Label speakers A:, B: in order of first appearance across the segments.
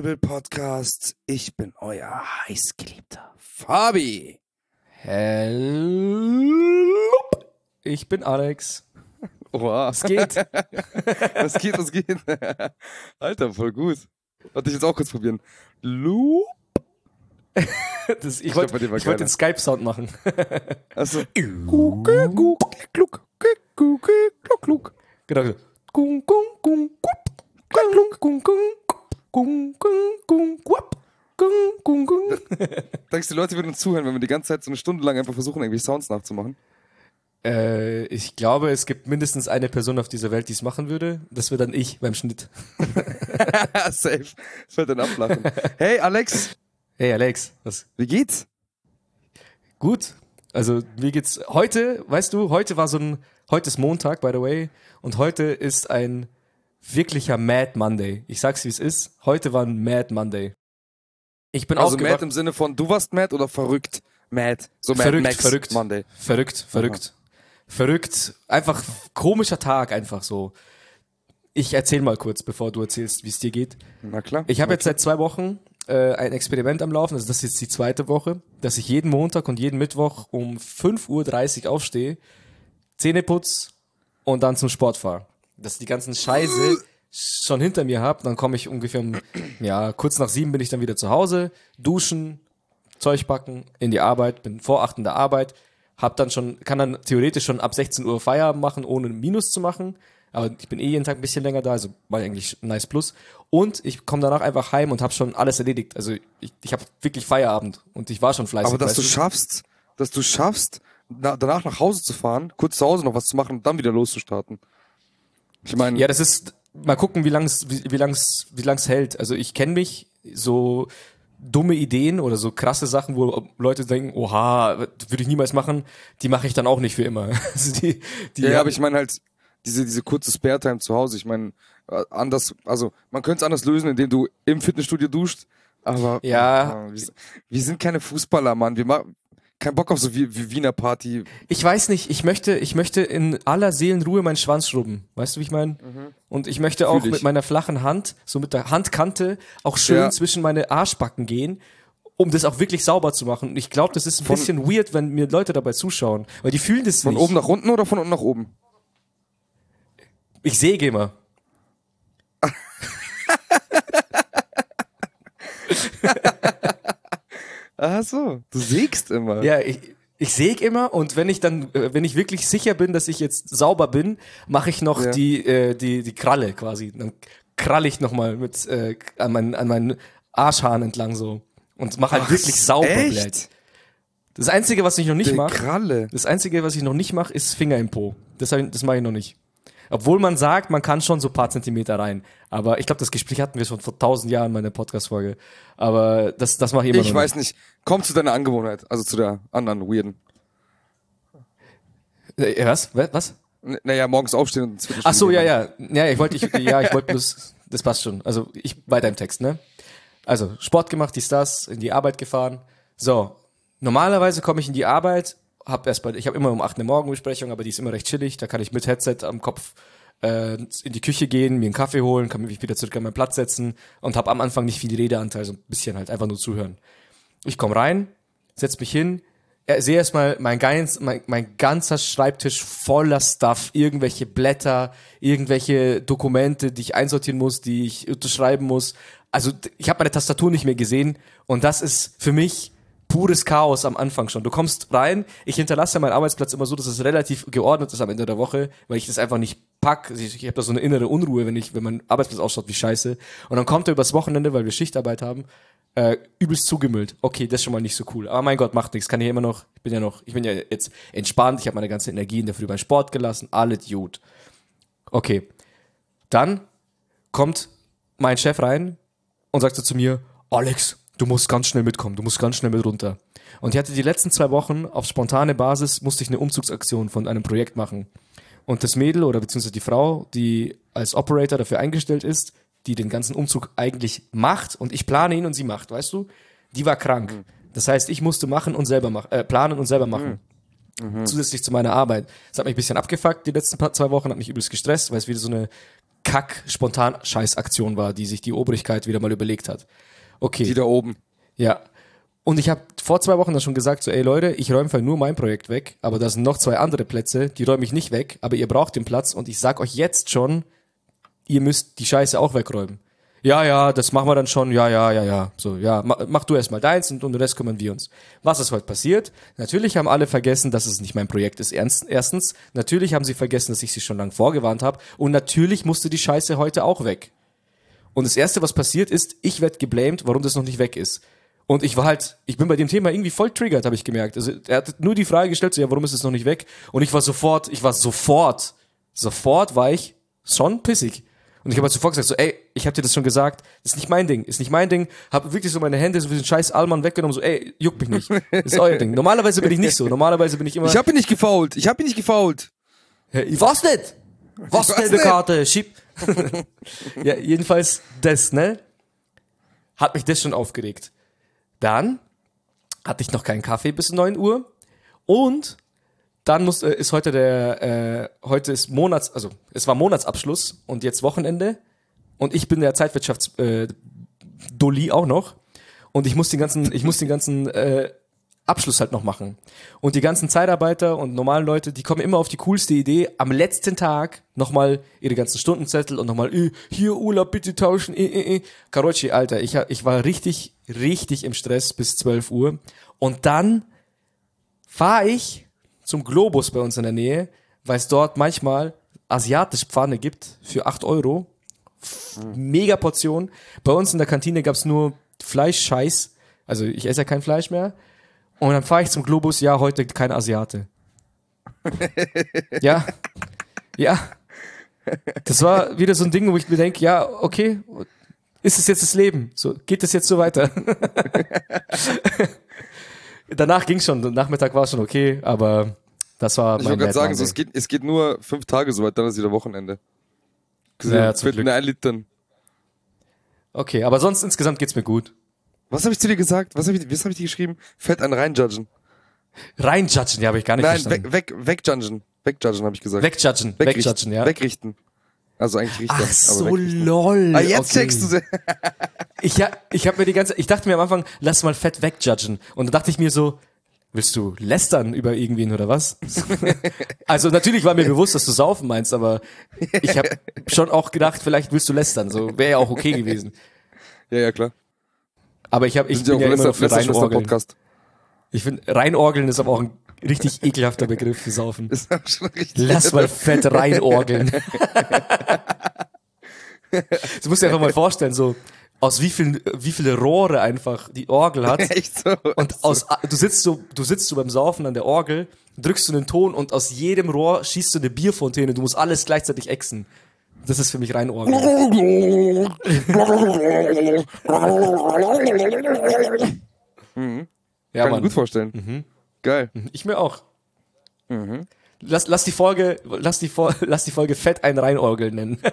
A: Table Podcast. Ich bin euer heißgeliebter Fabi.
B: Hello. Ich bin Alex.
A: Oha.
B: Es geht.
A: was geht, was geht? Alter, voll gut. Warte, ich jetzt auch kurz probieren. Loop.
B: Das, ich
A: Ich
B: wollte
A: keiner.
B: den Skype-Sound machen.
A: Also. Kluck, kluck, kluck.
B: Genau. Gung, gung, gung, gup. Gung, gung, gung.
A: Denkst du, die Leute würden uns zuhören, wenn wir die ganze Zeit so eine Stunde lang einfach versuchen, irgendwie Sounds nachzumachen?
B: Äh, ich glaube, es gibt mindestens eine Person auf dieser Welt, die es machen würde. Das wäre dann ich beim Schnitt.
A: Safe. Das wird dann ablachen. Hey, Alex,
B: Hey Alex, was?
A: wie geht's?
B: Gut. Also mir geht's heute, weißt du, heute war so ein, heute ist Montag, by the way, und heute ist ein wirklicher Mad Monday. Ich sag's wie es ist. Heute war ein Mad Monday. Ich bin
A: Also mad
B: aufgewacht.
A: im Sinne von, du warst mad oder verrückt? Mad. So Mad
B: Verrückt,
A: Max
B: verrückt.
A: Monday.
B: Verrückt, verrückt. Verrückt. Einfach komischer Tag, einfach so. Ich erzähl mal kurz, bevor du erzählst, wie es dir geht.
A: Na klar.
B: Ich habe jetzt seit zwei Wochen äh, ein Experiment am Laufen, also das ist jetzt die zweite Woche, dass ich jeden Montag und jeden Mittwoch um 5.30 Uhr aufstehe, Zähne putz und dann zum Sport fahre. Dass ich die ganzen Scheiße schon hinter mir habe, dann komme ich ungefähr um, ja, kurz nach sieben bin ich dann wieder zu Hause, duschen, Zeug backen, in die Arbeit, bin vor acht in der Arbeit, hab dann schon, kann dann theoretisch schon ab 16 Uhr Feierabend machen, ohne Minus zu machen. Aber ich bin eh jeden Tag ein bisschen länger da, also war eigentlich nice plus. Und ich komme danach einfach heim und habe schon alles erledigt. Also ich, ich habe wirklich Feierabend und ich war schon fleißig.
A: Aber dass du schaffst, dass du schaffst, na, danach nach Hause zu fahren, kurz zu Hause noch was zu machen und dann wieder loszustarten. Ich meine,
B: Ja, das ist, mal gucken, wie lang's, wie, wie lang's, wie lang's hält. Also ich kenne mich, so dumme Ideen oder so krasse Sachen, wo Leute denken, oha, würde ich niemals machen, die mache ich dann auch nicht für immer. Also die, die
A: ja, aber ich meine halt, diese, diese kurze Spare-Time zu Hause, ich meine, äh, anders, also man könnte es anders lösen, indem du im Fitnessstudio duscht, aber
B: Ja.
A: äh, wir, wir sind keine Fußballer, Mann. Wir machen kein Bock auf so wie, wie Wiener Party.
B: Ich weiß nicht, ich möchte, ich möchte in aller Seelenruhe meinen Schwanz schrubben. Weißt du, wie ich meine? Und ich möchte auch
A: ich.
B: mit meiner flachen Hand, so mit der Handkante, auch schön
A: Ja.
B: zwischen meine Arschbacken gehen, um das auch wirklich sauber zu machen. Und ich glaube, das ist ein
A: Von-
B: bisschen weird, wenn mir Leute dabei zuschauen, weil die fühlen das
A: Von
B: nicht.
A: oben nach unten oder von unten nach oben?
B: Ich säge immer.
A: Ach so, du sägst immer.
B: Ja, ich, ich säge immer und wenn ich dann, äh, wenn ich wirklich sicher bin, dass ich jetzt sauber bin, mache ich noch
A: Ja.
B: die, äh, die, die Kralle quasi. Dann kralle ich nochmal mit äh, an meinen, an meinen Arschhahn entlang so. Und mache halt
A: Ach,
B: wirklich sauber,
A: echt?
B: Blät. Das Einzige, was ich noch nicht mache,
A: Kralle.
B: das Einzige, was ich noch nicht mache, ist Finger im Po. Das, das mache ich noch nicht. Obwohl man sagt, man kann schon so ein paar Zentimeter rein. Aber ich glaube, das Gespräch hatten wir schon vor tausend Jahren in meiner Podcast-Folge. Aber das, das mache ich immer
A: Ich weiß nicht. Komm zu deiner Angewohnheit, also zu der anderen weirden.
B: Äh, was? Was?
A: N- Naja, morgens aufstehen und
B: Ach so, ja, ja. Ja, ich wollte, ich, ja, ich wollte bloß, das passt schon. Also, ich, weiter im Text, ne? Also, Sport gemacht, dies, das, in die Arbeit gefahren. So. Normalerweise komme ich in die Arbeit, hab erst bei, ich habe immer um 8 eine Morgenbesprechung, aber die ist immer recht chillig. Da kann ich mit Headset am Kopf äh, in die Küche gehen, mir einen Kaffee holen, kann mich wieder zurück an meinen Platz setzen und habe am Anfang nicht viel Redeanteil, so ein bisschen halt einfach nur zuhören. Ich komme rein, setz mich hin, äh, sehe erstmal mein, ganz, mein, mein ganzer Schreibtisch voller Stuff, irgendwelche Blätter, irgendwelche Dokumente, die ich einsortieren muss, die ich unterschreiben muss. Also ich habe meine Tastatur nicht mehr gesehen und das ist für mich pures Chaos am Anfang schon. Du kommst rein, ich hinterlasse meinen Arbeitsplatz immer so, dass es relativ geordnet ist am Ende der Woche, weil ich das einfach nicht pack. Ich, ich habe da so eine innere Unruhe, wenn ich, wenn mein Arbeitsplatz ausschaut wie Scheiße. Und dann kommt er übers Wochenende, weil wir Schichtarbeit haben, äh, übelst zugemüllt. Okay, das ist schon mal nicht so cool. Aber mein Gott, macht nichts. Kann ich immer noch, ich bin ja noch, ich bin ja jetzt entspannt, ich habe meine ganze Energie in der Früh beim Sport gelassen, alles gut. Okay. Dann kommt mein Chef rein und sagt so zu mir, Alex, du musst ganz schnell mitkommen, du musst ganz schnell mit runter. Und ich hatte die letzten zwei Wochen auf spontane Basis, musste ich eine Umzugsaktion von einem Projekt machen. Und das Mädel oder beziehungsweise die Frau, die als Operator dafür eingestellt ist, die den ganzen Umzug eigentlich macht und ich plane ihn und sie macht, weißt du? Die war krank. Das heißt, ich musste machen und selber machen, äh, planen und selber machen. Zusätzlich zu meiner Arbeit. Das hat mich ein bisschen abgefuckt die letzten paar, zwei Wochen, hat mich übelst gestresst, weil es wieder so eine Kack-Spontan-Scheiß-Aktion war, die sich die Obrigkeit wieder mal überlegt hat. Okay.
A: Die da oben.
B: Ja. Und ich habe vor zwei Wochen dann schon gesagt, so, ey Leute, ich räume nur mein Projekt weg, aber da sind noch zwei andere Plätze, die räume ich nicht weg, aber ihr braucht den Platz und ich sag euch jetzt schon, ihr müsst die Scheiße auch wegräumen. Ja, ja, das machen wir dann schon, ja, ja, ja, ja. So, ja, mach, mach du erstmal deins und um den Rest kümmern wir uns. Was ist heute passiert? Natürlich haben alle vergessen, dass es nicht mein Projekt ist. Erstens, natürlich haben sie vergessen, dass ich sie schon lange vorgewarnt habe. Und natürlich musste die Scheiße heute auch weg. Und das Erste, was passiert ist, ich werde geblamed, warum das noch nicht weg ist. Und ich war halt, ich bin bei dem Thema irgendwie voll triggert, habe ich gemerkt. Also er hat nur die Frage gestellt, so, ja, warum ist es noch nicht weg? Und ich war sofort, ich war sofort, sofort war ich schon pissig. Und ich habe halt sofort gesagt, so, ey, ich habe dir das schon gesagt, das ist nicht mein Ding, ist nicht mein Ding. Habe wirklich so meine Hände so wie den scheiß Allmann weggenommen, so, ey, juckt mich nicht, ist euer Ding. Normalerweise bin ich nicht so, normalerweise bin ich immer...
A: Ich habe ihn nicht gefault, ich habe ihn nicht gefault.
B: Ja, was nicht? Was, gelbe? Karte, schieb. Ja, jedenfalls das, ne? Hat mich das schon aufgeregt. Dann hatte ich noch keinen Kaffee bis 9 Uhr und dann muss, äh, ist heute der, äh, heute ist Monats, also es war Monatsabschluss und jetzt Wochenende und ich bin der Zeitwirtschafts äh, Doli auch noch und ich muss den ganzen, ich muss den ganzen äh, Abschluss halt noch machen. Und die ganzen Zeitarbeiter und normalen Leute, die kommen immer auf die coolste Idee, am letzten Tag nochmal ihre ganzen Stundenzettel und nochmal, äh, hier Urlaub bitte tauschen, äh, äh, äh. Karochi, Alter, ich, ich war richtig, richtig im Stress bis 12 Uhr. Und dann fahre ich zum Globus bei uns in der Nähe, weil es dort manchmal asiatisch Pfanne gibt für 8 Euro. Mega Portion. Bei uns in der Kantine gab's nur Fleischscheiß. Also ich esse ja kein Fleisch mehr. Und dann fahre ich zum Globus, ja, heute kein Asiate. ja. Ja. Das war wieder so ein Ding, wo ich mir denke, ja, okay, ist es jetzt das Leben? So, geht es jetzt so weiter? Danach ging schon, Nachmittag war schon okay, aber das war
A: Ich
B: mein
A: wollte gerade sagen, so, es, geht, es geht nur fünf Tage so weit, dann ist wieder Wochenende.
B: Ja, zum
A: Fällt
B: Glück.
A: ein dann.
B: Okay, aber sonst insgesamt geht's mir gut.
A: Was habe ich zu dir gesagt? Was habe ich, was hab ich dir geschrieben? Fett an reinjudgen.
B: Reinjudgen, ja, habe ich gar nicht
A: Nein,
B: verstanden.
A: weg, weg, wegjudgen. Wegjudgen habe ich gesagt.
B: Wegjudgen,
A: Wegrichten.
B: wegjudgen, ja.
A: Wegrichten. Also eigentlich Richter.
B: Ach so, lol.
A: Ah, jetzt
B: okay.
A: checkst du sie.
B: Ich, ja, ich habe mir die ganze, ich dachte mir am Anfang, lass mal fett wegjudgen. Und dann dachte ich mir so, willst du lästern über irgendwen oder was? also natürlich war mir bewusst, dass du saufen meinst, aber ich habe schon auch gedacht, vielleicht willst du lästern. So wäre ja auch okay gewesen.
A: Ja, ja, klar.
B: Aber ich habe, ich bin ja immer noch für reinorgeln.
A: Podcast.
B: Ich finde, reinorgeln ist aber auch ein richtig ekelhafter Begriff für Saufen.
A: Ist auch schon richtig.
B: Lass mal fett reinorgeln. Du musst dir einfach mal vorstellen, so aus wie vielen, wie viele Rohre einfach die Orgel hat.
A: Echt so.
B: Und aus, du sitzt so, du sitzt so beim Saufen an der Orgel, drückst du einen Ton und aus jedem Rohr schießt du eine Bierfontäne. Du musst alles gleichzeitig exen. Das ist für mich rein Orgel. Ja,
A: Kann ich mir
B: Mann.
A: gut vorstellen. Geil.
B: Ich mir auch. Lass, lass die Folge, lass die, Fol- lass die Folge fett ein Reinorgel nennen.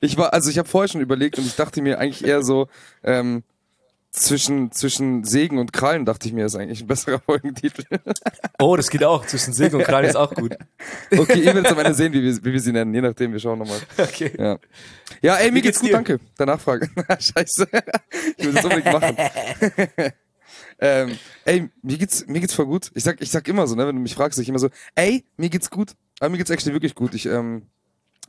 A: Ich war, also ich habe vorher schon überlegt und ich dachte mir eigentlich eher so, ähm, zwischen, zwischen Segen und Krallen dachte ich mir, ist eigentlich ein besserer Folgentitel.
B: Oh, das geht auch. Zwischen Segen und Kran ist auch gut.
A: Okay, ihr werdet am Ende sehen, wie wir, wie wir sie nennen, je nachdem, wir schauen nochmal.
B: Okay.
A: Ja. Ja, ey, mir geht's
B: geht's
A: gut,
B: dir?
A: danke. Der Nachfrage. Scheiße. Ich will das unbedingt machen. ähm, ey, mir geht's, mir geht's voll gut. Ich sag, ich sag immer so, ne, wenn du mich fragst, ich immer so, ey, mir geht's gut. Aber mir geht's actually wirklich gut. Ich, ähm,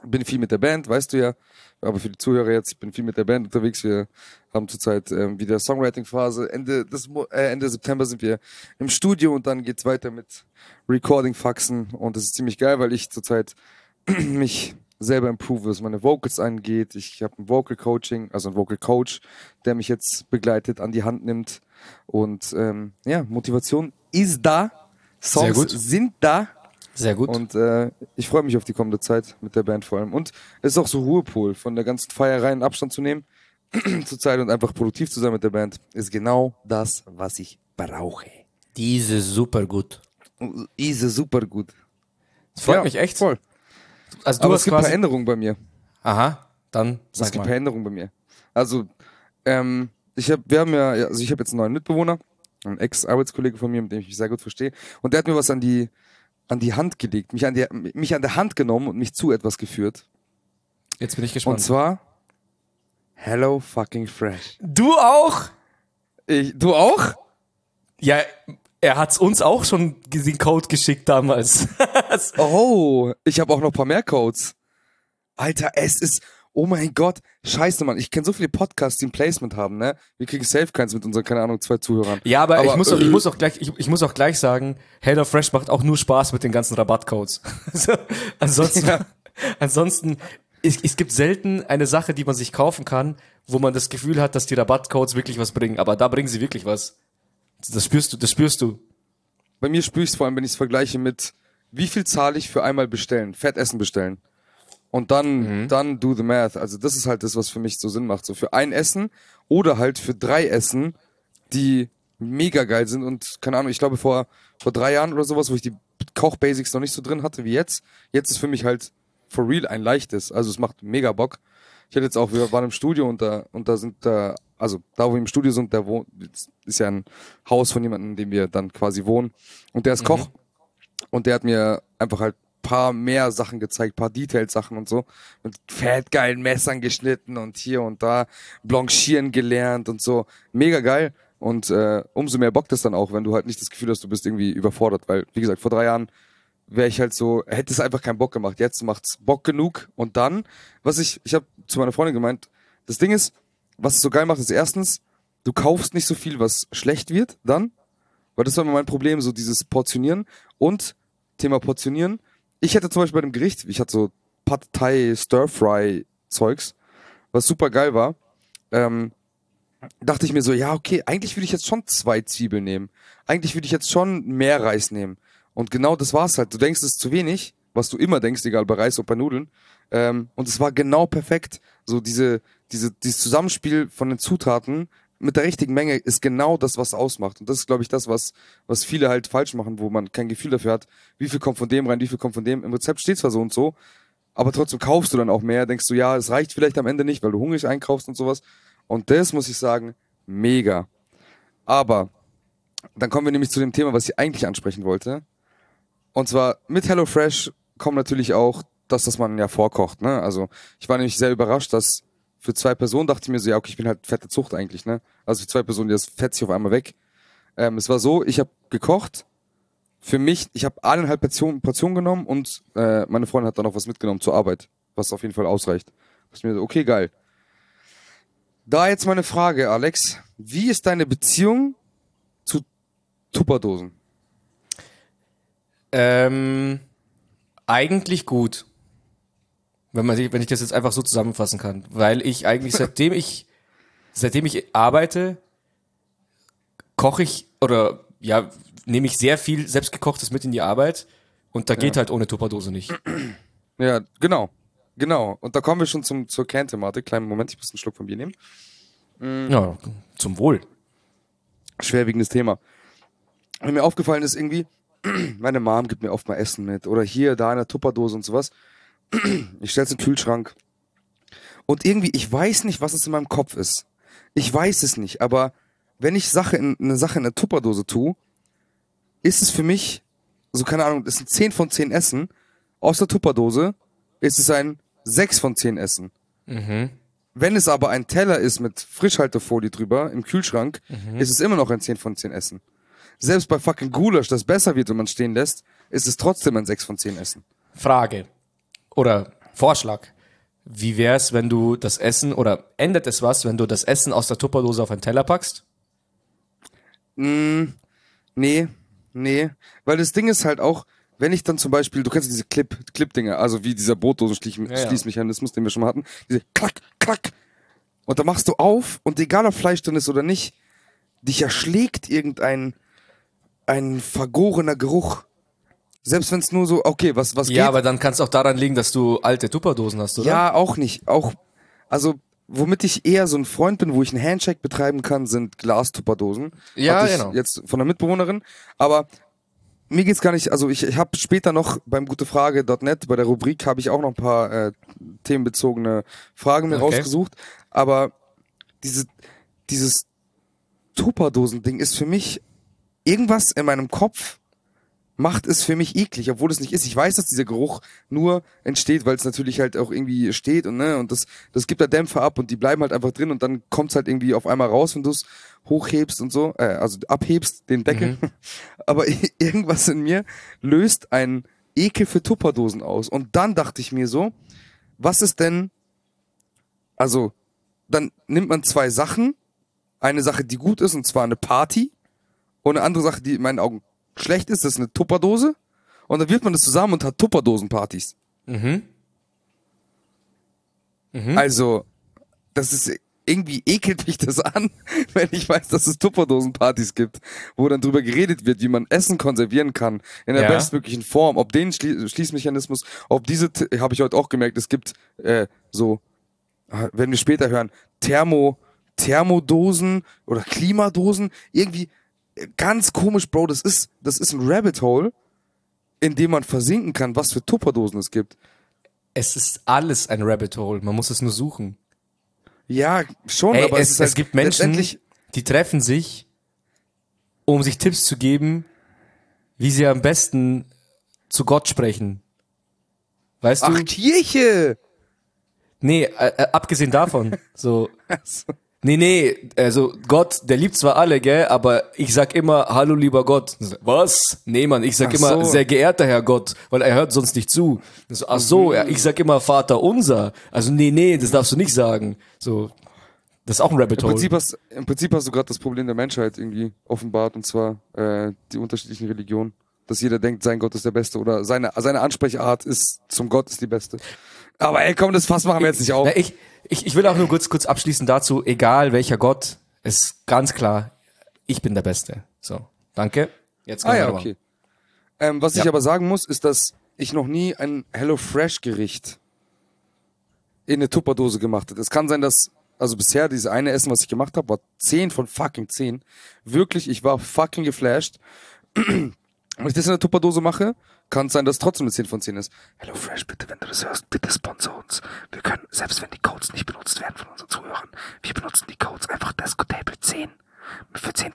A: bin viel mit der Band, weißt du ja. Aber für die Zuhörer jetzt, ich bin viel mit der Band unterwegs. Wir haben zurzeit ähm, wieder Songwriting-Phase. Ende, des, äh, Ende September sind wir im Studio und dann geht's weiter mit Recording-Faxen. Und das ist ziemlich geil, weil ich zurzeit mich selber improve, was meine Vocals angeht. Ich habe ein Vocal Coaching, also ein Vocal Coach, der mich jetzt begleitet, an die Hand nimmt. Und ähm, ja, Motivation ist da. Songs sind da.
B: Sehr gut.
A: Und äh, ich freue mich auf die kommende Zeit mit der Band vor allem. Und es ist auch so Ruhepol, von der ganzen Feierei einen Abstand zu nehmen zur Zeit und einfach produktiv zu sein mit der Band, ist genau das, was ich brauche.
B: Diese super gut.
A: Ist super gut.
B: Das freut
A: Ja,
B: mich echt.
A: Voll.
B: Also du
A: Aber
B: hast
A: es gibt
B: quasi.
A: Änderungen bei mir.
B: Aha, dann
A: Es
B: sag
A: gibt ein
B: mal.
A: paar Änderungen bei mir. Also, ähm, ich habe, wir haben ja, also ich habe jetzt einen neuen Mitbewohner, ein Ex-Arbeitskollege von mir, mit dem ich mich sehr gut verstehe. Und der hat mir was an die, an die Hand gelegt, mich an der, mich an der Hand genommen und mich zu etwas geführt.
B: Jetzt bin ich
A: Und
B: gespannt.
A: zwar Hello fucking Fresh.
B: du auch?
A: Ich, du auch?
B: Ja, er hat's uns auch schon den Code geschickt damals.
A: Oh, ich habe auch noch ein paar mehr Codes. Alter, es ist, oh mein Gott, scheiße, Mann. Ich kenne so viele Podcasts, die ein Placement haben, ne? Wir kriegen safe keins mit unseren, keine Ahnung, zwei Zuhörern.
B: ja, aber, ich, muss, auch- ich,
A: äh,
B: muss auch gleich, ich, ich muss auch gleich sagen, HelloFresh macht auch nur Spaß mit den ganzen Rabattcodes. Also, ansonsten,
A: Ja.
B: ansonsten, es, es gibt selten eine Sache, die man sich kaufen kann, wo man das Gefühl hat, dass die Rabattcodes wirklich was bringen. Aber da bringen sie wirklich was. Das spürst du, das spürst du.
A: Bei mir spüre ich es vor allem, wenn ich es vergleiche mit, wie viel zahle ich für einmal bestellen, Fettessen bestellen. Und dann, dann do the math. Also das ist halt das, was für mich so Sinn macht. So für ein Essen oder halt für drei Essen, die mega geil sind. Und keine Ahnung, ich glaube vor, vor drei Jahren oder sowas, wo ich die Koch-Basics noch nicht so drin hatte wie jetzt. Jetzt ist für mich halt for real ein leichtes. Also es macht mega Bock. Ich hatte jetzt auch, wir waren im Studio und da, und da sind da, also da, wo wir im Studio sind, da wohnt, ist ja ein Haus von jemandem, in dem wir dann quasi wohnen. Und der ist Koch. Und der hat mir einfach halt paar mehr Sachen gezeigt, paar Detailsachen und so. Mit fettgeilen Messern geschnitten und hier und da blanchieren gelernt und so. Mega geil. Und äh, umso mehr bockt es dann auch, wenn du halt nicht das Gefühl hast, du bist irgendwie überfordert. Weil, wie gesagt, vor drei Jahren wäre ich halt so, hätte es einfach keinen Bock gemacht. Jetzt macht's Bock genug. Und dann, was ich, ich habe zu meiner Freundin gemeint, das Ding ist, was es so geil macht, ist erstens, du kaufst nicht so viel, was schlecht wird, dann. Weil das war immer mein Problem, so dieses Portionieren. Und Thema Portionieren. Ich hätte zum Beispiel bei dem Gericht, ich hatte so Pad Thai Stir Fry Zeugs, was super geil war. Ähm, dachte ich mir so, ja, okay, eigentlich würde ich jetzt schon zwei Zwiebeln nehmen. Eigentlich würde ich jetzt schon mehr Reis nehmen. Und genau das war's halt. Du denkst, es ist zu wenig, was du immer denkst, egal bei Reis oder bei Nudeln. Ähm, und es war genau perfekt. So diese, diese, dieses Zusammenspiel von den Zutaten mit der richtigen Menge ist genau das, was ausmacht. Und das ist, glaube ich, das, was, was viele halt falsch machen, wo man kein Gefühl dafür hat, wie viel kommt von dem rein, wie viel kommt von dem. Im Rezept steht zwar so und so, aber trotzdem kaufst du dann auch mehr, denkst du, ja, es reicht vielleicht am Ende nicht, weil du hungrig einkaufst und sowas. Und das muss ich sagen, mega. Aber dann kommen wir nämlich zu dem Thema, was ich eigentlich ansprechen wollte. Und zwar mit HelloFresh kommt natürlich auch das, dass man ja vorkocht. Ne? Also ich war nämlich sehr überrascht, dass für zwei Personen dachte ich mir so, ja, okay, ich bin halt fette Zucht eigentlich. Ne? Also für zwei Personen, das fetzt sich auf einmal weg. Ähm, es war so, ich habe gekocht. Für mich, ich habe eineinhalb Portionen Portion genommen und äh, meine Freundin hat dann noch was mitgenommen zur Arbeit, was auf jeden Fall ausreicht. Ich mir so, okay, geil. Da jetzt meine Frage, Alex. Wie ist deine Beziehung zu Tupperdosen?
B: Ähm, eigentlich gut. Wenn man, wenn ich das jetzt einfach so zusammenfassen kann. Weil ich eigentlich, seitdem ich, seitdem ich arbeite, koche ich, oder, ja, nehme ich sehr viel selbstgekochtes mit in die Arbeit. Und da geht halt ohne Tupperdose nicht.
A: Ja, genau. Genau. Und da kommen wir schon zum, zur Kernthematik. Kleinen Moment, ich muss einen Schluck von Bier nehmen.
B: Ja, zum Wohl.
A: Schwerwiegendes Thema. Und mir aufgefallen ist irgendwie, meine Mom gibt mir oft mal Essen mit. Oder hier, da in der Tupperdose und sowas. Ich stell's in den Kühlschrank. Und irgendwie, ich weiß nicht, was es in meinem Kopf ist. Ich weiß es nicht, aber wenn ich Sache in, eine Sache in der Tupperdose tue, ist es für mich, so keine Ahnung, das sind 10 von 10 Essen. Aus der Tupperdose ist es ein 6 von 10 Essen. Wenn es aber ein Teller ist mit Frischhaltefolie drüber im Kühlschrank, ist es immer noch ein 10 von 10 Essen. Selbst bei fucking Gulasch, das besser wird, wenn man stehen lässt, ist es trotzdem ein 6 von 10 Essen.
B: Frage. Oder Vorschlag. Wie wär's, wenn du das Essen, oder ändert es was, wenn du das Essen aus der Tupperdose auf einen Teller packst?
A: Nee, nee. Weil das Ding ist halt auch, wenn ich dann zum Beispiel, du kennst diese Clip, Clip-Dinger, also wie dieser Brotdosen-Schließmechanismus, den wir schon mal hatten, diese klack, klack. Und da machst du auf und egal ob Fleisch drin ist oder nicht, dich erschlägt irgendein ein vergorener Geruch. Selbst wenn es nur so, okay, was, was
B: Ja,
A: geht?
B: aber dann kann es auch daran liegen, dass du alte Tupperdosen hast, oder?
A: Ja, auch nicht. Auch, also, womit ich eher so ein Freund bin, wo ich einen Handshake betreiben kann, sind Glastupperdosen.
B: Ja,
A: Hatte ich
B: genau.
A: Jetzt von der Mitbewohnerin. Aber mir geht's gar nicht, also ich, ich habe später noch beim gutefrage.net, bei der Rubrik habe ich auch noch ein paar äh, themenbezogene Fragen mir
B: Okay.
A: rausgesucht. Aber diese, dieses Tupperdosending ist für mich irgendwas in meinem Kopf macht es für mich eklig, obwohl es nicht ist. Ich weiß, dass dieser Geruch nur entsteht, weil es natürlich halt auch irgendwie steht und ne und das das gibt da Dämpfe ab und die bleiben halt einfach drin und dann kommt's halt irgendwie auf einmal raus, wenn du es hochhebst und so, äh, also abhebst den Deckel. Aber irgendwas in mir löst einen Ekel für Tupperdosen aus und dann dachte ich mir so, was ist denn also dann nimmt man zwei Sachen, eine Sache, die gut ist und zwar eine Party und eine andere Sache, die in meinen Augen schlecht ist, das ist eine Tupperdose. Und dann wirft man das zusammen und hat Tupperdosenpartys.
B: Mhm.
A: Also, das ist irgendwie ekelt mich das an, wenn ich weiß, dass es Tupperdosenpartys gibt, wo dann drüber geredet wird, wie man Essen konservieren kann in der
B: Ja.
A: bestmöglichen Form. Ob den Schlie Schließmechanismus, ob diese, habe ich heute auch gemerkt, es gibt äh, so, äh, wenn wir später hören, Thermo, Thermodosen oder Klimadosen, irgendwie ganz komisch, Bro. Das ist, das ist ein Rabbit Hole, in dem man versinken kann, was für Tupperdosen es gibt.
B: Es ist alles ein Rabbit Hole. Man muss es nur suchen.
A: Ja, schon,
B: Ey,
A: aber
B: es,
A: es, ist
B: es
A: halt
B: gibt Menschen, die treffen sich, um sich Tipps zu geben, wie sie am besten zu Gott sprechen. Weißt du?
A: Ach, Kirche!
B: Nee, äh, äh, abgesehen davon. So, nee, nee, also Gott, der liebt zwar alle, gell, aber ich sag immer, hallo lieber Gott. Was? Nee, Mann, ich sag
A: Ach
B: immer,
A: so.
B: sehr geehrter Herr Gott, weil er hört sonst nicht zu. So, ach so, ja, ich sag immer Vater unser. Also nee, nee, das darfst du nicht sagen. So, das ist auch ein Rabbit
A: Im
B: Hole.
A: Prinzip hast, im Prinzip hast du gerade das Problem der Menschheit irgendwie offenbart, und zwar äh, die unterschiedlichen Religionen. Dass jeder denkt, sein Gott ist der Beste oder seine, seine Ansprechart ist zum Gott ist die beste. Aber ey, komm, das Fass machen wir jetzt nicht auf.
B: Na, ich, ich, ich will auch nur kurz, kurz abschließen dazu, egal welcher Gott, ist ganz klar, ich bin der Beste. So, danke. Jetzt
A: Ah ja, okay. Ähm, was ich
B: Ja.
A: aber sagen muss, ist, dass ich noch nie ein HelloFresh-Gericht in eine Tupperdose gemacht habe. Es kann sein, dass, also bisher, diese eine Essen, was ich gemacht habe, war 10 von fucking 10. Wirklich, ich war fucking geflasht. Wenn ich das in einer Tupperdose mache, kann es sein, dass es trotzdem eine 10 von 10 ist. HelloFresh, bitte, wenn du das hörst, bitte sponsor uns. Wir können, selbst wenn die Codes nicht benutzt werden von unseren Zuhörern, wir benutzen die Codes einfach Descotable 10 für 10%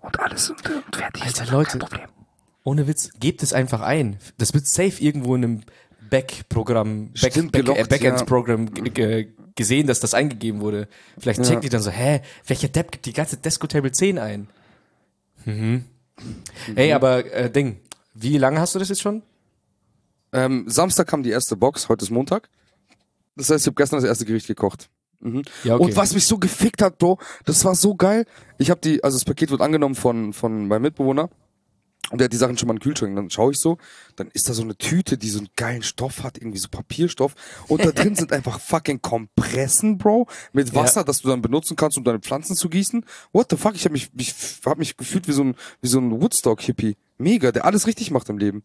A: und alles und, und fertig.
B: Alter,
A: Kein
B: Leute.
A: Problem.
B: Ohne Witz, gebt es einfach ein. Das wird safe irgendwo in einem Back-Programm, Back, Back, äh, Backends-Programm g- g- gesehen, dass das eingegeben wurde. Vielleicht checkt die dann so, hä, welcher Depp gibt die ganze Desco Table 10 ein? Mhm. Hey, aber äh, Ding, wie lange hast du das jetzt schon?
A: Ähm, Samstag kam die erste Box, heute ist Montag. Das heißt, ich habe gestern das erste Gericht gekocht. Mhm.
B: Ja, okay.
A: Und was mich so gefickt hat, Bro, das war so geil. Ich habe die, also das Paket wird angenommen von von meinem Mitbewohner und der hat die Sachen schon mal in den Kühlschrank. Dann schaue ich so, dann ist da so eine Tüte, die so einen geilen Stoff hat, irgendwie so Papierstoff. Und da drin sind einfach fucking Kompressen, Bro, mit Wasser, das du dann benutzen kannst, um deine Pflanzen zu gießen. What the fuck? Ich habe mich, ich hab mich gefühlt wie so ein wie so ein Woodstock-Hippie. Mega, der alles richtig macht im Leben.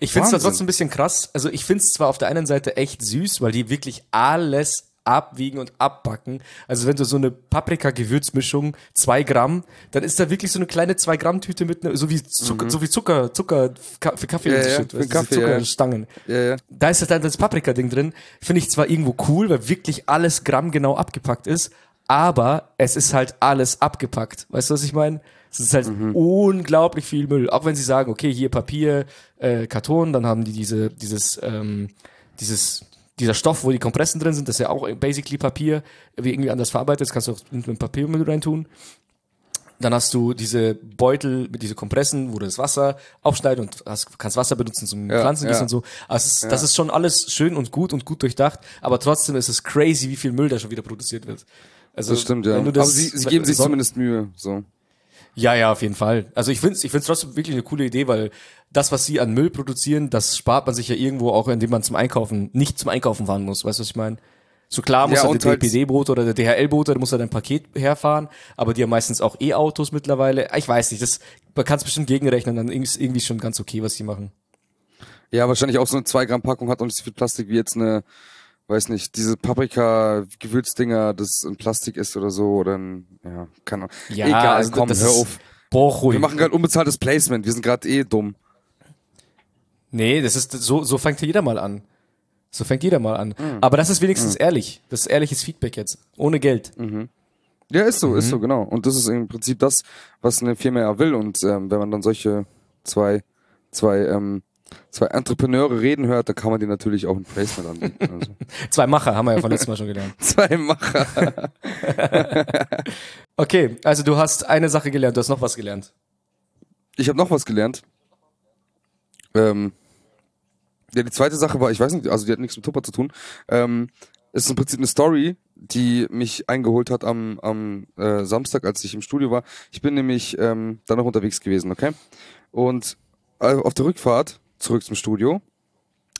B: Ich finde es trotzdem ein bisschen krass. Also ich finde es zwar auf der einen Seite echt süß, weil die wirklich alles abwiegen und abbacken. Also wenn du so eine Paprika-Gewürzmischung, zwei Gramm, dann ist da wirklich so eine kleine zwei Gramm Tüte mit, ne, so wie Zucker, so wie Zucker, Zucker für Kaffee
A: Mhm. Ja,
B: und so
A: ja,
B: Shit,
A: für Kaffee.
B: Zuckerstangen.
A: Ja.
B: Da ist dann das Paprika-Ding drin. Finde ich zwar irgendwo cool, weil wirklich alles grammgenau abgepackt ist, aber es ist halt alles abgepackt. Weißt du, was ich meine? Es ist halt
A: Mhm.
B: unglaublich viel Müll. Auch wenn sie sagen, okay, hier Papier, äh, Karton, dann haben die diese, dieses, ähm, dieses, dieser Stoff, wo die Kompressen drin sind, das ist ja auch basically Papier, wie irgendwie anders verarbeitet, das kannst du auch mit einem Papiermüll reintun. Dann hast du diese Beutel mit diese Kompressen, wo du das Wasser aufschneiden und hast, kannst Wasser benutzen zum
A: Ja,
B: Pflanzengießen
A: ja.
B: und so. Also ist, das ist schon alles schön und gut und gut durchdacht, aber trotzdem ist es crazy, wie viel Müll da schon wieder produziert wird. Also,
A: Das stimmt, ja. Aber sie, sie geben sich zumindest Mühe, so.
B: Ja, ja, auf jeden Fall. Also ich finde es ich find's trotzdem wirklich eine coole Idee, weil das, was sie an Müll produzieren, das spart man sich ja irgendwo auch, indem man zum Einkaufen, nicht zum Einkaufen fahren muss. Weißt du, was ich meine? So klar muss
A: Ja, und
B: der
A: halt-
B: DPD-Boot oder der DHL-Boot, da muss er dein Paket herfahren, aber die haben meistens auch E-Autos mittlerweile. Ich weiß nicht, das, man kann es bestimmt gegenrechnen, dann ist irgendwie schon ganz okay, was die machen.
A: Ja, wahrscheinlich auch so eine 2 Gramm Packung hat auch nicht so viel Plastik wie jetzt eine, weiß nicht, diese Paprika-Gewürzdinger, das in Plastik ist oder so, oder ein, ja, keine Ahnung. Egal,
B: also
A: komm,
B: das
A: hör auf.
B: Ruhig.
A: Wir machen gerade unbezahltes Placement, wir sind gerade eh dumm.
B: Nee, das ist so, so fängt jeder mal an. So fängt jeder mal an.
A: Mhm.
B: Aber das ist wenigstens ehrlich. Das ist ehrliches Feedback jetzt. Ohne Geld.
A: Ja, ist so,
B: Mhm.
A: ist so, genau. Und das ist im Prinzip das, was eine Firma ja will. Und ähm, wenn man dann solche zwei, zwei, ähm, zwei Entrepreneure reden hört, dann kann man die natürlich auch ein Placement anbieten. Also.
B: Zwei Macher haben wir ja von letztem Mal schon gelernt.
A: zwei Macher.
B: Okay, also du hast eine Sache gelernt, du hast noch was gelernt.
A: Ich habe noch was gelernt. Ähm, ja, die zweite Sache war, ich weiß nicht, also die hat nichts mit Tupper zu tun. Ähm, ist im Prinzip eine Story, die mich eingeholt hat am, am äh, Samstag, als ich im Studio war. Ich bin nämlich ähm, dann noch unterwegs gewesen, okay? Und äh, auf der Rückfahrt zurück zum Studio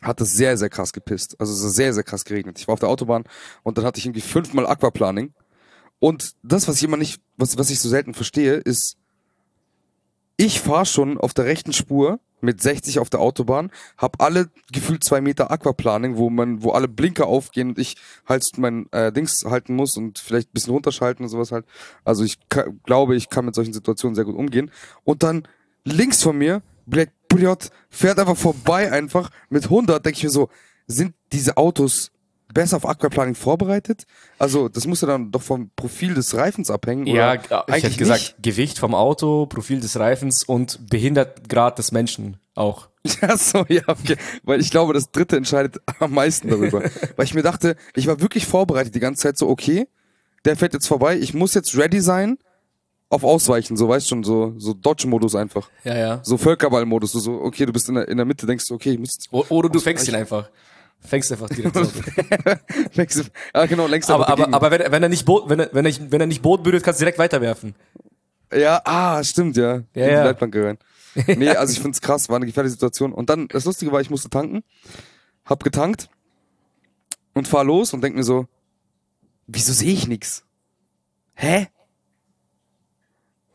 A: hat es sehr, sehr krass gepisst. Also es ist sehr, sehr krass geregnet. Ich war auf der Autobahn und dann hatte ich irgendwie fünfmal Aquaplaning. Und das, was ich immer nicht, was, was ich so selten verstehe, ist, ich fahre schon auf der rechten Spur mit 60 auf der Autobahn, hab alle gefühlt zwei Meter Aquaplaning, wo man, wo alle Blinker aufgehen und ich halt mein äh, Dings halten muss und vielleicht ein bisschen runterschalten und sowas halt. Also ich glaube, ich kann mit solchen Situationen sehr gut umgehen. Und dann links von mir, Black Bulliot fährt einfach vorbei einfach mit 100, denke ich mir so, sind diese Autos besser auf Aquaplaning vorbereitet? Also, das muss ja dann doch vom Profil des Reifens abhängen.
B: Ja,
A: oder?
B: ich hätte gesagt, Gewicht vom Auto, Profil des Reifens und Behindertgrad des Menschen auch.
A: Ja, so, ja, okay. Weil ich glaube, das dritte entscheidet am meisten darüber. Weil ich mir dachte, ich war wirklich vorbereitet die ganze Zeit so, okay, der fährt jetzt vorbei, ich muss jetzt ready sein auf Ausweichen, so weißt schon, so, so Dodge-Modus einfach.
B: Ja, ja.
A: So Völkerball-Modus, so, so, okay, du bist in der, in der Mitte, denkst du, okay, ich muss.
B: O oder du fängst ihn einfach. Fängst einfach direkt auf.
A: Fängst, ah, genau, längst
B: aber, aber, aber wenn, wenn er nicht Boot, wenn er, wenn er, wenn er nicht Boot berührt, kannst du direkt weiterwerfen.
A: Ja, ah, stimmt, ja.
B: Ja,
A: In die
B: ja.
A: Leitplanke rein. Nee, also ich find's krass, war eine gefährliche Situation. Und dann, das Lustige war, ich musste tanken, hab getankt und fahr los und denk mir so, wieso sehe ich nix? Hä?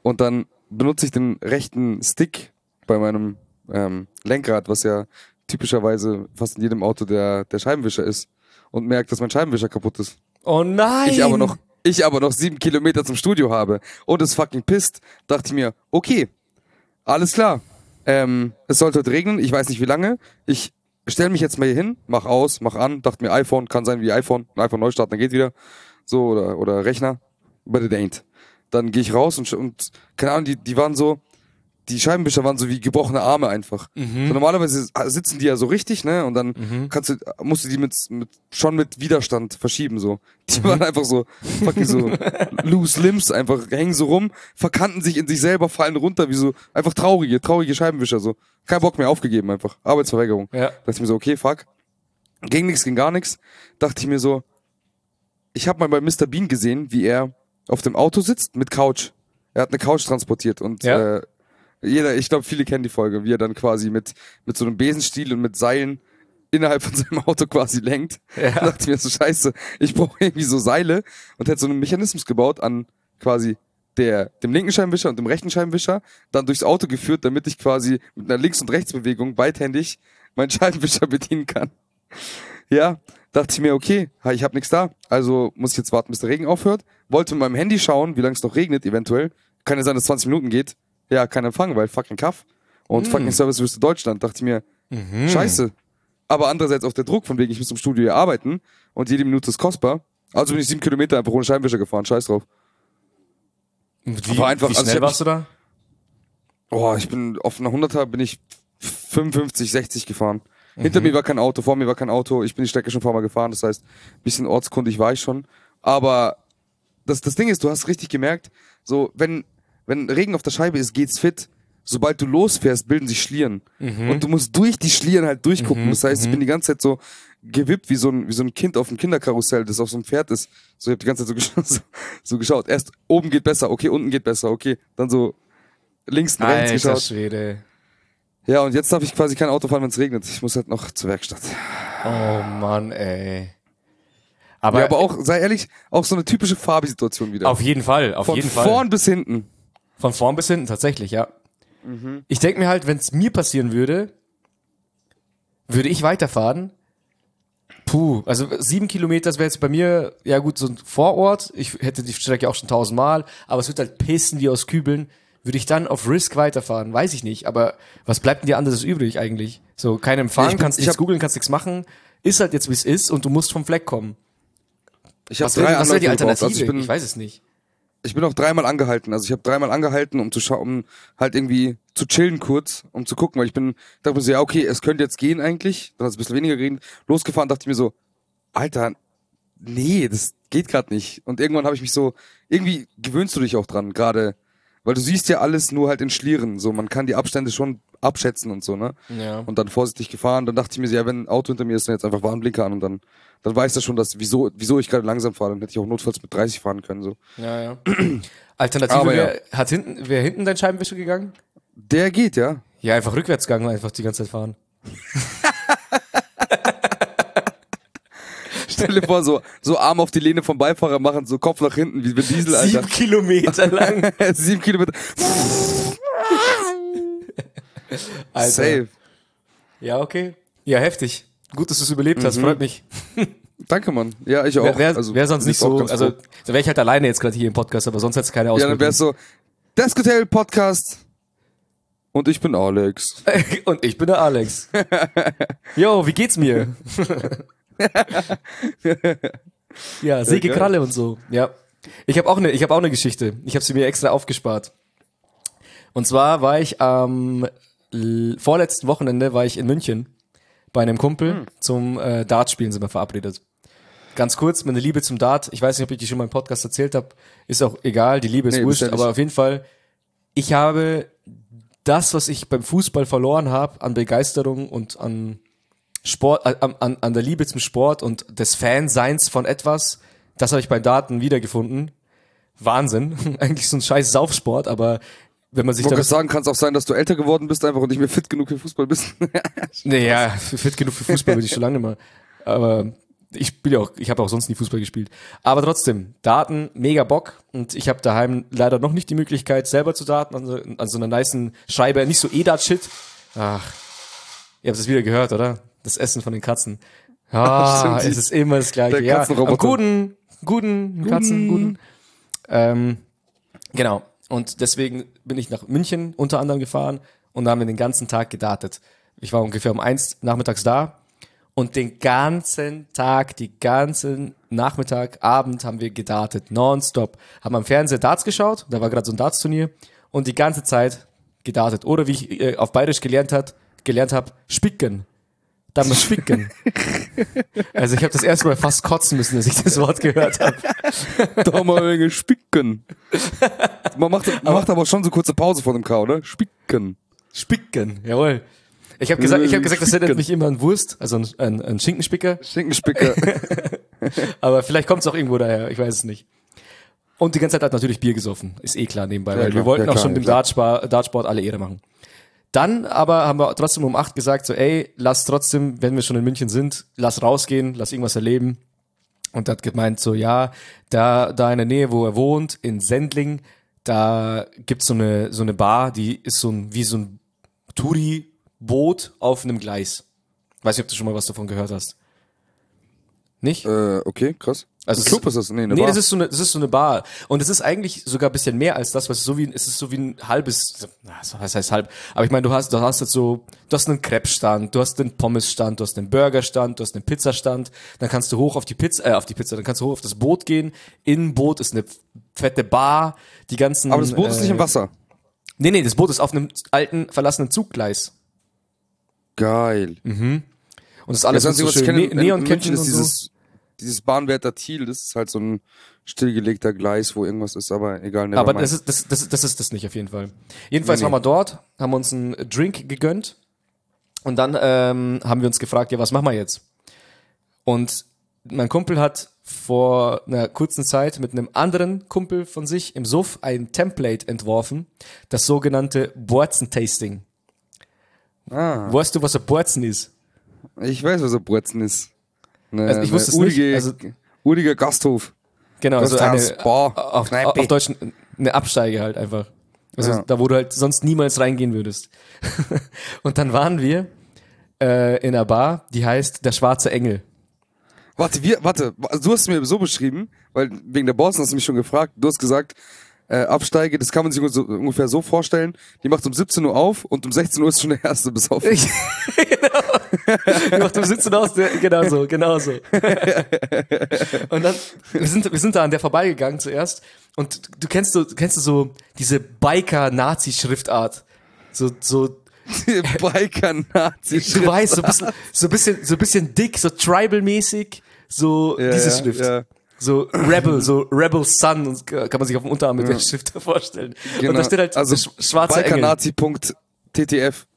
A: Und dann benutze ich den rechten Stick bei meinem ähm, Lenkrad, was ja typischerweise fast in jedem Auto der, der Scheibenwischer ist und merkt, dass mein Scheibenwischer kaputt ist.
B: Oh nein!
A: Ich aber noch, ich aber noch sieben Kilometer zum Studio habe und es fucking pisst, dachte ich mir, okay, alles klar. Ähm, es sollte heute regnen, ich weiß nicht wie lange. Ich stell mich jetzt mal hier hin, mach aus, mach an, dachte mir iPhone, kann sein wie iPhone, ein iPhone neu starten, dann geht wieder. So, oder, oder Rechner. But it ain't. Dann gehe ich raus und, und keine Ahnung, die, die waren so, die Scheibenwischer waren so wie gebrochene Arme einfach. So normalerweise sitzen die ja so richtig, ne? Und dann kannst du, musst du die mit, mit schon mit Widerstand verschieben so. Die waren einfach so fucking so loose limbs einfach hängen so rum, verkanten sich in sich selber, fallen runter wie so einfach traurige, traurige Scheibenwischer so. Kein Bock mehr aufgegeben einfach. Arbeitsverweigerung.
B: Ja.
A: Dachte ich mir so, okay, fuck. Ging nix, ging gar nix. Dachte ich mir so, ich habe mal bei Mr. Bean gesehen, wie er auf dem Auto sitzt mit Couch. Er hat eine Couch transportiert und
B: Ja.
A: äh, jeder, ich glaube, viele kennen die Folge, wie er dann quasi mit mit so einem Besenstiel und mit Seilen innerhalb von seinem Auto quasi lenkt.
B: Ja.
A: Da dachte mir so, scheiße, ich brauche irgendwie so Seile und hätte so einen Mechanismus gebaut an quasi der, dem linken Scheibenwischer und dem rechten Scheibenwischer, dann durchs Auto geführt, damit ich quasi mit einer Links- und Rechtsbewegung beidhändig meinen Scheibenwischer bedienen kann. Ja, dachte ich mir, okay, ich habe nichts da, also muss ich jetzt warten, bis der Regen aufhört. Wollte mit meinem Handy schauen, wie lange es noch regnet, eventuell. Kann ja sein, dass es 20 Minuten geht. Ja, kein Empfang, weil fucking Kaff. Und fucking Servicewüste Deutschland. Dachte ich mir, scheiße. Aber andererseits auch der Druck, von wegen, ich muss im Studio hier arbeiten und jede Minute ist kostbar. Also bin ich sieben Kilometer einfach ohne Scheibenwischer gefahren, scheiß drauf.
B: Wie,
A: Aber einfach-
B: wie
A: also
B: schnell
A: hab
B: warst du da?
A: Oh, ich bin auf einer 100er bin ich 55, 60 gefahren. Hinter mir war kein Auto, vor mir war kein Auto. Ich bin die Strecke schon ein paar Mal gefahren, das heißt, bisschen ortskundig war ich schon. Aber das, das Ding ist, du hast richtig gemerkt, so, wenn, wenn Regen auf der Scheibe ist, geht's fit. Sobald du losfährst, bilden sich Schlieren. Und du musst durch die Schlieren halt durchgucken. Das heißt, ich bin die ganze Zeit so gewippt wie so ein, wie so ein Kind auf dem Kinderkarussell, das auf so einem Pferd ist. So, ich hab die ganze Zeit so, gesch- so, so geschaut. Erst oben geht besser, okay, unten geht besser, okay. Dann so links und rechts
B: Alter
A: geschaut.
B: Schwede.
A: Ja, und jetzt darf ich quasi kein Auto fahren, wenn es regnet. Ich muss halt noch zur Werkstatt.
B: Oh Mann, ey. Aber,
A: ja, aber auch, sei ehrlich, auch so eine typische Fabi-Situation wieder.
B: auf jeden Fall, auf
A: Von
B: jeden Fall.
A: vorn bis hinten.
B: Von vorn bis hinten, tatsächlich, ja.
A: Mhm.
B: Ich denke mir halt, wenn es mir passieren würde, würde ich weiterfahren. Puh, also sieben Kilometer wäre jetzt bei mir, ja gut, so ein Vorort. Ich hätte die Strecke auch schon tausendmal, aber es wird halt pissen wie aus Kübeln. Würde ich dann auf Risk weiterfahren? Weiß ich nicht. Aber was bleibt denn dir anderes übrig eigentlich? So, kein Empfang,
A: Ich bin-
B: kannst
A: ich
B: nichts googeln, kannst nichts machen. Ist halt jetzt, wie es ist und du musst vom Fleck kommen.
A: Ich
B: Was wäre wär die. Alternative?
A: Also ich bin,
B: ich weiß es nicht.
A: ich bin auch dreimal angehalten. Also ich habe dreimal angehalten, um zu schauen, um halt irgendwie zu chillen kurz, um zu gucken, weil ich bin, dachte mir so, ja, okay, es könnte jetzt gehen eigentlich. Dann hat es ein bisschen weniger geregnet. Losgefahren, dachte ich mir so, Alter, nee, das geht gerade nicht. Und irgendwann habe ich mich so, irgendwie gewöhnst du dich auch dran, gerade, weil du siehst ja alles nur halt in Schlieren. So, man kann die Abstände schon abschätzen und so, ne?
B: Ja.
A: Und dann vorsichtig gefahren. Dann dachte ich mir so, ja, wenn ein Auto hinter mir ist, dann jetzt einfach Warnblinker an und dann, dann weiß das schon, dass, wieso, wieso ich gerade langsam fahre. Dann hätte ich auch notfalls mit 30 fahren können, so.
B: Ja, ja. Alternative
A: Aber ja.
B: wäre, hat hinten, wäre hinten dein Scheibenwischer gegangen?
A: Der geht, ja.
B: Ja, einfach rückwärts gegangen einfach die ganze Zeit fahren.
A: Stell dir vor, so, so Arm auf die Lehne vom Beifahrer machen, so Kopf nach hinten, wie Vin Diesel, Alter.
B: Sieben Kilometer lang.
A: Sieben Kilometer.
B: Alter.
A: Safe.
B: Ja, okay. Ja, heftig. Gut, dass du es überlebt hast, freut mich.
A: Danke, Mann. Ja, ich auch.
B: Wäre wär,
A: Also,
B: wär sonst nicht so, also wäre ich halt alleine jetzt gerade hier im Podcast, aber sonst hätte es keine
A: Ja,
B: Auswirkungen.
A: dann wär's so, Desk Hotel Podcast. Und ich bin Alex.
B: Und ich bin der Alex. Yo, wie geht's mir? ja, Säge
A: geil.
B: Kralle und so. Ja. Ich habe auch eine, ich habe auch eine Geschichte. Ich habe sie mir extra aufgespart. Und zwar war ich am vorletzten Wochenende war ich in München bei einem Kumpel zum äh, Dartspielen sind wir verabredet. Ganz kurz, meine Liebe zum Dart. Ich weiß nicht, ob ich die schon mal im Podcast erzählt habe. Ist auch egal, die Liebe ist
A: Nee,
B: wurscht. Aber auf jeden Fall, ich habe das, was ich beim Fußball verloren habe, an Begeisterung und an Sport, äh, an, an, an der Liebe zum Sport und des Fanseins von etwas, das habe ich bei Daten wiedergefunden. Wahnsinn. Eigentlich so ein scheiß Saufsport, aber wenn man sich
A: gerade sagen, kann es auch sein, dass du älter geworden bist einfach und nicht mehr fit genug für Fußball bist.
B: Naja, fit genug für Fußball bin ich schon lange mehr. Aber ich spiele auch, ich habe auch sonst nie Fußball gespielt. Aber trotzdem, Daten, mega Bock. Und ich habe daheim leider noch nicht die Möglichkeit, selber zu daten, an so, an so einer nicen Scheibe. Nicht so E-Dat-Shit. Ach, ihr habt es wieder gehört, oder? Das Essen von den Katzen. Ah,
A: Stimmt, die-
B: es ist immer das Gleiche.
A: der
B: Ja, am guten, guten Katzen, guten. Ähm, genau. Und deswegen bin ich nach München unter anderem gefahren und da haben wir den ganzen Tag gedartet. Ich war ungefähr um eins nachmittags da und den ganzen Tag, die ganzen Nachmittag, Abend haben wir gedartet, nonstop. Haben am Fernseher Darts geschaut, da war gerade so ein Darts-Turnier und die ganze Zeit gedartet. Oder wie ich äh, auf Bayerisch gelernt hat, gelernt habe, spicken. Da muss spicken. also ich habe das erste Mal fast kotzen müssen, als ich das Wort gehört habe.
A: da mal spicken. Man macht, man macht aber schon so kurze Pause vor dem K, oder? Spicken.
B: Spicken, jawohl. Ich habe gesagt, ich habe gesagt, das erinnert mich immer an Wurst, also an, an, an Schinkenspicker,
A: Schinkenspicker.
B: aber vielleicht kommt es auch irgendwo daher, ich weiß es nicht. Und die ganze Zeit hat natürlich Bier gesoffen, ist eh klar nebenbei, weil
A: klar,
B: wir wollten
A: ja,
B: auch
A: klar,
B: schon
A: ja,
B: dem Dartsport alle Ehre machen. Dann aber haben wir trotzdem um acht gesagt, so ey, lass trotzdem, wenn wir schon in München sind, lass rausgehen, lass irgendwas erleben. Und hat gemeint so, ja, da, da in der Nähe, wo er wohnt, in Sendling, da gibt's so eine, so eine Bar, die ist so ein, wie so ein Touri-Boot auf einem Gleis. Weiß nicht, ob du schon mal was davon gehört hast. Nicht?
A: äh, okay, krass.
B: Also
A: ein Club ist das? Nee, eine
B: nee,
A: Bar.
B: das ist so eine, das ist so eine Bar. Und es ist eigentlich sogar ein bisschen mehr als das, was so wie, es ist so wie ein halbes, na, so- was heißt halb? Aber ich meine, du hast, du hast jetzt so, du hast einen Crepe-Stand, du hast einen Pommes-Stand, du hast einen Burger-Stand, du hast einen Pizzastand, dann kannst du hoch auf die Pizza, äh, auf die Pizza, dann kannst du hoch auf das Boot gehen. Im Boot ist eine fette Bar, die ganzen.
A: aber das Boot ist nicht im
B: äh,
A: Wasser.
B: Nee, nee, das Boot ist auf einem alten, verlassenen Zuggleis.
A: Geil.
B: Und das ist alles mit so schön ne und
A: ist
B: so.
A: Dieses, Bahnwärter Thiel, das ist halt so ein stillgelegter Gleis, wo irgendwas ist, aber egal.
B: Aber das ist, das, das, das ist das nicht auf jeden Fall. Jedenfalls
A: Nee, nee.
B: waren wir dort, haben uns einen Drink gegönnt und dann ähm, haben wir uns gefragt, ja, was machen wir jetzt? Und mein Kumpel hat vor einer kurzen Zeit mit einem anderen Kumpel von sich im Suff ein Template entworfen, das sogenannte Borzen-Tasting.
A: ah,
B: Weißt du, was ein Borzen ist?
A: ich weiß, was ein Burzen ist. Eine,
B: Also ich wusste es
A: eine
B: nicht,
A: urige,
B: also-
A: urige Gasthof.
B: Genau, also eine,
A: Bar,
B: auf,
A: Kneipe.
B: auf Deutsch eine Absteige halt einfach. Also
A: Ja.
B: da, wo du halt sonst niemals reingehen würdest. und dann waren wir äh, in einer Bar, die heißt Der Schwarze Engel.
A: Warte, wir, warte, du hast mir so beschrieben, weil wegen der Borsten hast du mich schon gefragt. Du hast gesagt, äh, Absteige, das kann man sich so, ungefähr so vorstellen. Die macht um 17 Uhr auf und um 16 Uhr ist schon der erste bis auf.
B: Die macht um 17 aus, der, genau so, genau so. und dann, wir sind, wir sind da an der vorbeigegangen zuerst Und du kennst du, kennst du so diese Biker-Nazi-Schriftart. So, so,
A: Biker-Nazi.
B: du weißt, so ein bisschen, so ein bisschen, so ein bisschen dick, so tribal-mäßig, so
A: Ja,
B: diese
A: ja,
B: Schrift.
A: ja.
B: So Rebel, so Rebel Sun, und kann man sich auf dem Unterarm mit der Schrift vorstellen. Und da steht halt
A: also
B: sch schwarzer Engel.
A: Bikernazi.ttf.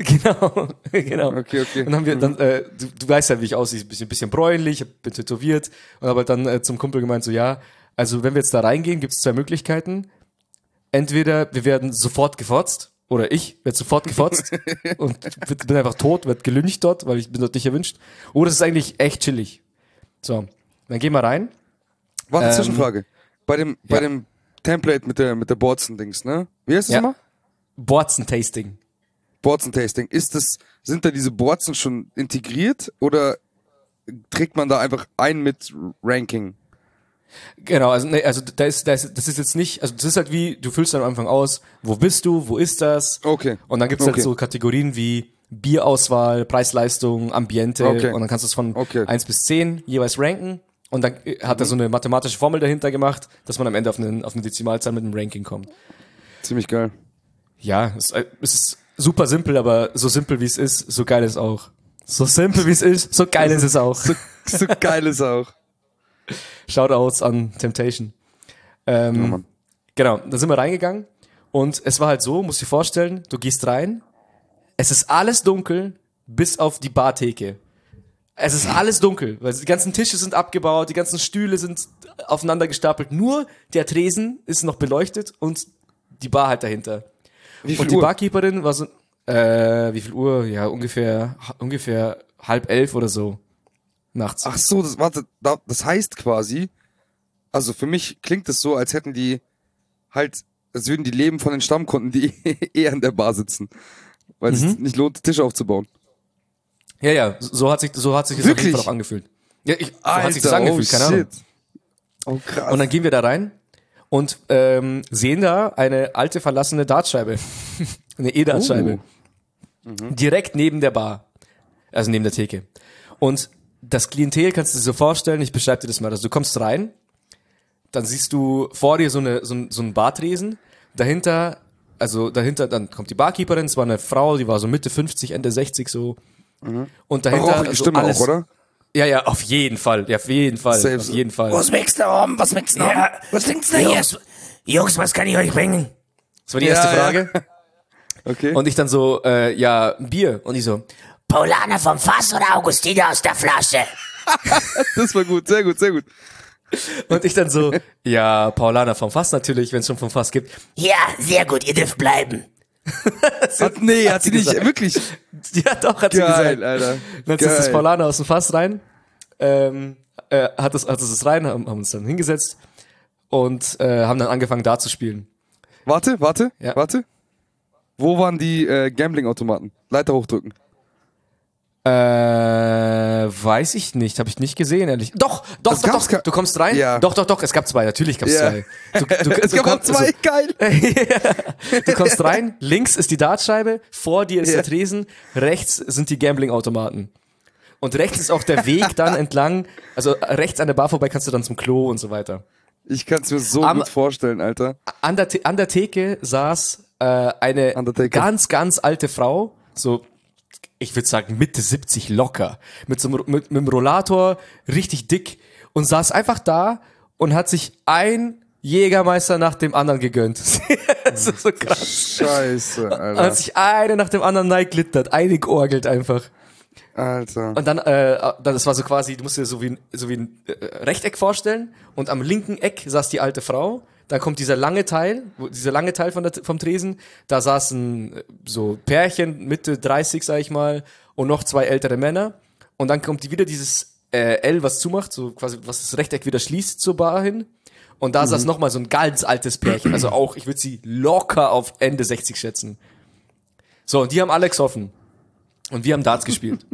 B: Genau, genau.
A: Okay, okay.
B: Und dann haben wir dann, äh, du, du weißt ja, wie ich aussehe, ein bisschen, bisschen bräunlich, bin tätowiert und habe dann äh, zum Kumpel gemeint, so ja, also wenn wir jetzt da reingehen, gibt es zwei Möglichkeiten. Entweder wir werden sofort gefotzt oder ich werde sofort gefotzt und bin einfach tot, werd gelüncht dort, weil ich bin dort nicht erwünscht. Oder es ist eigentlich echt chillig. So, dann gehen wir rein.
A: Warte,
B: Ähm,
A: Zwischenfrage. Bei dem, bei
B: ja.
A: dem Template mit der, mit der Borzen-Dings, ne? Wie heißt das
B: Ja.
A: immer?
B: Borzen-Tasting.
A: Borzen-Tasting. Ist das, sind da diese Borzen schon integriert oder trägt man da einfach ein mit Ranking?
B: Genau, also, nee, also da ist, da ist, das ist jetzt nicht, also das ist halt wie, du füllst dann am Anfang aus, wo bist du, wo ist das?
A: Okay.
B: Und dann gibt's
A: Okay.
B: halt so Kategorien wie Bierauswahl, Preis-Leistung, Ambiente
A: Okay.
B: und dann kannst du es von
A: Okay.
B: 1 bis 10 jeweils ranken und dann äh, hat er so eine mathematische Formel dahinter gemacht, dass man am Ende auf eine, auf eine Dezimalzahl mit einem Ranking kommt.
A: Ziemlich geil.
B: Ja, es, äh, es ist super simpel, aber so simpel wie es ist, so geil ist auch. So simpel wie es ist, so geil ist es auch.
A: So, so geil ist auch.
B: Shoutouts an Temptation. Ähm,
A: Mann.
B: genau, da sind wir reingegangen und es war halt so, musst dir vorstellen, du gehst rein, es ist alles dunkel, bis auf die Bartheke. Es ist alles dunkel, weil die ganzen Tische sind abgebaut, die ganzen Stühle sind aufeinander gestapelt, nur der Tresen ist noch beleuchtet und die Bar halt dahinter.
A: Wie viel
B: Und die
A: Uhr?
B: Barkeeperin war so, äh, wie viel Uhr? Ja, ungefähr, ungefähr halb elf oder so. Nachts.
A: Ach so, das, warte, da, das heißt quasi, also für mich klingt es so, als hätten die halt, als würden die leben von den Stammkunden, die eher in der Bar sitzen. Weil es
B: Mhm.
A: nicht lohnt, Tische aufzubauen.
B: Ja, ja, so hat sich, so hat sich das auf
A: Wirklich?
B: jeden Fall auch angefühlt. Ja, ich, so hat sich das angefühlt, keine Ahnung.
A: Oh krass.
B: Und dann gehen wir da rein und ähm, sehen da eine alte verlassene Dartscheibe. eine E-Dartscheibe. Direkt neben der Bar. Also neben der Theke. Und das Klientel kannst du dir so vorstellen, ich beschreibe dir das mal. Also du kommst rein, dann siehst du vor dir so, eine, so, ein, so ein Bartresen, dahinter, also dahinter, dann kommt die Barkeeperin, es war eine Frau, die war so Mitte 50, Ende 60 so. Und dahinter
A: Rauchige
B: also
A: Stimme
B: alles,
A: auch, oder?
B: Ja, ja, auf jeden Fall, ja, auf jeden Fall,
A: Safe
B: auf jeden Fall.
C: Was wächst da oben? Was wächst da oben?
D: Ja.
C: Was trinkst du denn hier?
D: Jungs, Jungs, was kann ich euch bringen?
B: Das war die erste
A: Ja, ja.
B: Frage.
A: Okay.
B: Und ich dann so, äh, ja, ein Bier. Und ich so,
D: Paulaner vom Fass oder Augustiner aus der Flasche?
A: das war gut, sehr gut, sehr gut.
B: und ich dann so, ja, Paulaner vom Fass natürlich, wenn es schon vom Fass gibt.
D: Ja, sehr gut, ihr dürft bleiben.
A: Hat, nee, hat, sie nicht,
B: gesagt.
A: wirklich.
B: Ja, doch, hat sie
A: Geil,
B: gesagt.
A: Alter.
B: Dann hat sie das. Paulaner aus dem Fass rein, ähm, äh, hat es hat es das rein, haben, haben uns dann hingesetzt und äh, haben dann angefangen da zu spielen.
A: Warte, warte,
B: Ja.
A: warte. Wo waren die äh, Gambling-Automaten? Leiter hochdrücken.
B: Äh, weiß ich nicht, habe ich nicht gesehen, ehrlich. Doch, doch,
A: Es
B: doch, doch. Du kommst rein?
A: Ja.
B: Doch, doch, doch, es gab zwei, natürlich gab es
A: Ja.
B: zwei. Du, du,
A: Es gab
B: kannst-
A: zwei,
B: also-
A: geil.
B: Du kommst rein, links ist die Dartscheibe, vor dir ist
A: Ja.
B: der Tresen, rechts sind die Gambling-Automaten. Und rechts ist auch der Weg dann entlang, also rechts an der Bar vorbei kannst du dann zum Klo und so weiter.
A: Ich kann es mir so
B: Am-
A: gut vorstellen, Alter.
B: An der, an der Theke saß äh, eine
A: Undertaker.
B: ganz, ganz alte Frau, so, ich würde sagen Mitte 70 locker, mit so einem, mit, mit einem Rollator, richtig dick und saß einfach da und hat sich ein Jägermeister nach dem anderen gegönnt. das ist so krass.
A: Scheiße,
B: Und hat
A: Alter.
B: sich eine nach dem anderen neiglittert, eine georgelt einfach.
A: Alter.
B: Und dann, äh, dann, das war so quasi, du musst dir so wie ein, so wie ein äh, Rechteck vorstellen. Und am linken Eck saß die alte Frau. Dann kommt dieser lange Teil, dieser lange Teil von der, vom Tresen. Da saßen äh, so Pärchen, Mitte 30, sag ich mal, und noch zwei ältere Männer. Und dann kommt wieder dieses äh, L, was zumacht, so quasi, was das Rechteck wieder schließt zur Bar hin. Und da saß noch mal so ein ganz altes Pärchen. Also auch, ich würde sie locker auf Ende 60 schätzen. So, und die haben alle gesoffen. Und wir haben Darts gespielt.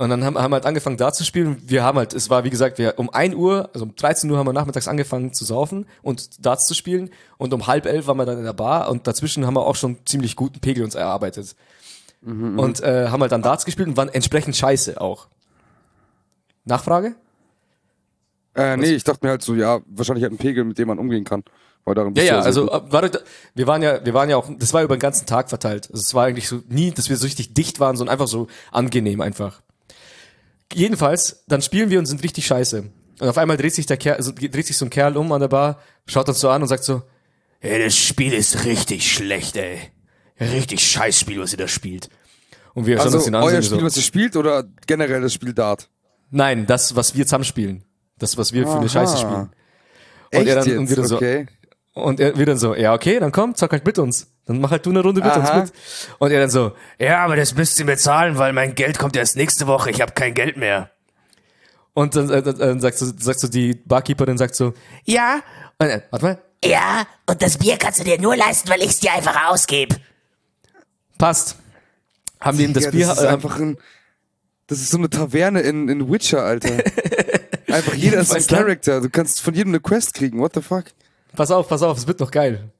B: Und dann haben, haben halt angefangen Darts zu spielen. Wir haben halt, es war wie gesagt, wir um 1 Uhr, also um 13 Uhr haben wir nachmittags angefangen zu saufen und Darts zu spielen. Und um halb elf waren wir dann in der Bar und dazwischen haben wir auch schon ziemlich guten Pegel uns erarbeitet. Und äh, haben halt dann Darts gespielt und waren entsprechend scheiße auch. Nachfrage?
A: Äh, nee, ich dachte mir halt so, ja, wahrscheinlich halt ein Pegel, mit dem man umgehen kann. Weil darin
B: Ja, ja,
A: sehr
B: also äh, warte, wir waren ja, wir waren ja auch, das war über den ganzen Tag verteilt. Also es war eigentlich so nie, dass wir so richtig dicht waren, sondern einfach so angenehm einfach. Jedenfalls, dann spielen wir und sind richtig scheiße. Und auf einmal dreht sich der Kerl, also dreht sich so ein Kerl um an der Bar, schaut uns so an und sagt so,
C: Ey, das Spiel ist richtig schlecht, ey. Richtig scheiß Spiel, was ihr da spielt.
B: und wir schauen
A: Also
B: uns den an
A: euer Spiel,
B: so,
A: was ihr spielt oder generell das Spiel Dart?
B: nein, das, was wir zusammen spielen. Das, was wir für eine
A: Aha.
B: Scheiße spielen. Und
A: Echt
B: er dann, und wir dann so,
A: okay.
B: Und er wieder so, ja, okay, dann komm, zock halt mit uns. Dann mach halt du eine Runde mit
A: Aha.
B: uns mit. Und er dann so,
C: Ja, aber das müsst ihr mir zahlen, weil mein Geld kommt erst nächste Woche. Ich habe kein Geld mehr.
B: und dann, äh, dann sagst du, sagst du, die Barkeeperin sagt so, ja, und, äh, warte mal,
D: Ja, und das Bier kannst du dir nur leisten, weil ich es dir einfach ausgebe.
B: passt. Haben wir ihm das
A: ja,
B: Bier,
A: das ist
B: äh,
A: einfach ein, das ist so eine Taverne in, in Witcher, Alter. einfach jeder ist ein Charakter. Du kannst von jedem eine Quest kriegen. What the fuck?
B: pass auf, pass auf, es wird noch geil.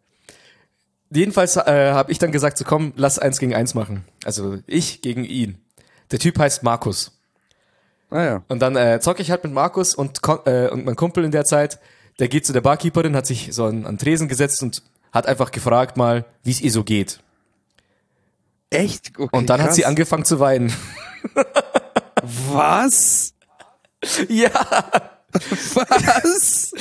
B: Jedenfalls äh, habe ich dann gesagt, so komm, lass eins gegen eins machen. Also ich gegen ihn. Der Typ heißt Markus.
A: Naja.
B: Und dann äh, zocke ich halt mit Markus und, äh, und mein Kumpel in der Zeit, der geht zu der Barkeeperin, hat sich so an, an Tresen gesetzt und hat einfach gefragt mal, wie es ihr so geht.
A: Echt? Okay,
B: Und dann hat
A: krass.
B: sie angefangen zu weinen.
A: Was?
B: ja,
A: Was?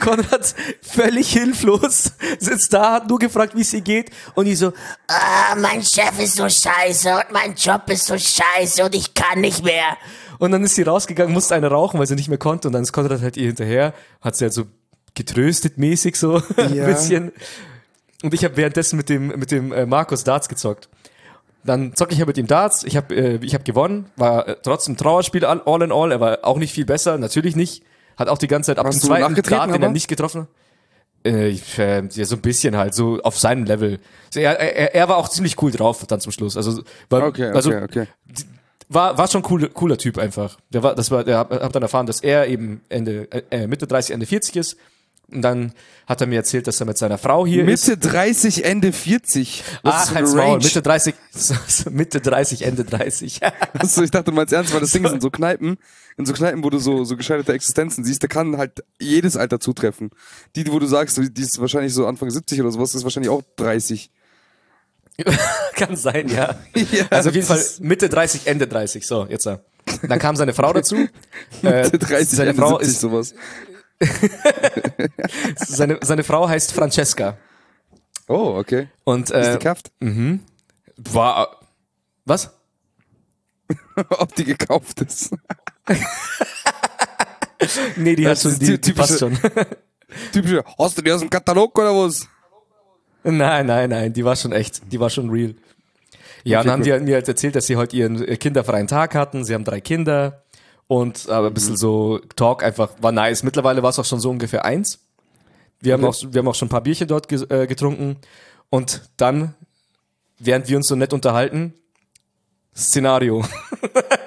B: Konrad völlig hilflos sitzt da, hat nur gefragt, wie es ihr geht und die so,
D: Ah, mein Chef ist so scheiße und mein Job ist so scheiße und ich kann nicht mehr.
B: und dann ist sie rausgegangen, musste eine rauchen, weil sie nicht mehr konnte und dann ist Konrad halt ihr hinterher, hat sie halt so getröstet mäßig so ein
A: Ja.
B: bisschen und ich habe währenddessen mit dem mit dem äh, Markus Darts gezockt. Dann zocke ich ja mit ihm Darts, ich habe äh, ich habe gewonnen, war äh, trotzdem Trauerspiel all, all in all, er war auch nicht viel besser, natürlich nicht. Hat auch die ganze Zeit ab
A: Hast
B: dem zweiten Dart, den er nicht getroffen hat. Äh, äh, ja, so ein bisschen halt, so auf seinem Level. So, er, er, er war auch ziemlich cool drauf dann zum Schluss. Also, war,
A: Okay, okay,
B: also
A: okay.
B: war, war schon cool, cooler Typ einfach. Der war, das war, der hab, hab dann erfahren, dass er eben Ende, äh, Mitte 30, Ende 40 ist. Und dann hat er mir erzählt, dass er mit seiner Frau hier ist.
A: Mitte 30, Ende 40. Was ist
B: Ach,
A: eine
B: Maul,
A: Range?
B: Mitte 30, Mitte 30, Ende 30.
A: Achso, ich dachte, du meinst ernst, weil das Ding sind so Kneipen, in so Kneipen, wo du so, so gescheiterte Existenzen siehst, da kann halt jedes Alter zutreffen. Die, wo du sagst, die ist wahrscheinlich so Anfang 70 oder sowas, ist wahrscheinlich auch 30.
B: Kann sein, ja.
A: Ja,
B: Also auf jeden Fall
A: ist-
B: Mitte 30, Ende 30. So, jetzt. äh. Dann kam seine Frau dazu. Äh,
A: Mitte 30,
B: seine
A: Ende
B: Frau
A: 70,
B: ist,
A: sowas.
B: seine, seine Frau heißt Francesca.
A: Oh, okay.
B: Und
A: Ist
B: äh,
A: die Kraft?
B: war was?
A: Ob die gekauft ist.
B: Nee, die
A: Das
B: hat schon
A: ist
B: die,
A: die
B: passt schon.
A: Typische, hast du die aus dem Katalog oder was?
B: Nein, nein, nein, die war schon echt, die war schon real. Ja, und dann haben
A: cool.
B: die mir halt erzählt, dass sie heute ihren äh, kinderfreien Tag hatten. Sie haben drei Kinder und aber ein bisschen so Talk einfach war nice. Mittlerweile war es auch schon so ungefähr eins. Wir haben auch, wir haben auch schon ein paar Bierchen dort äh, getrunken und dann, während wir uns so nett unterhalten, Szenario.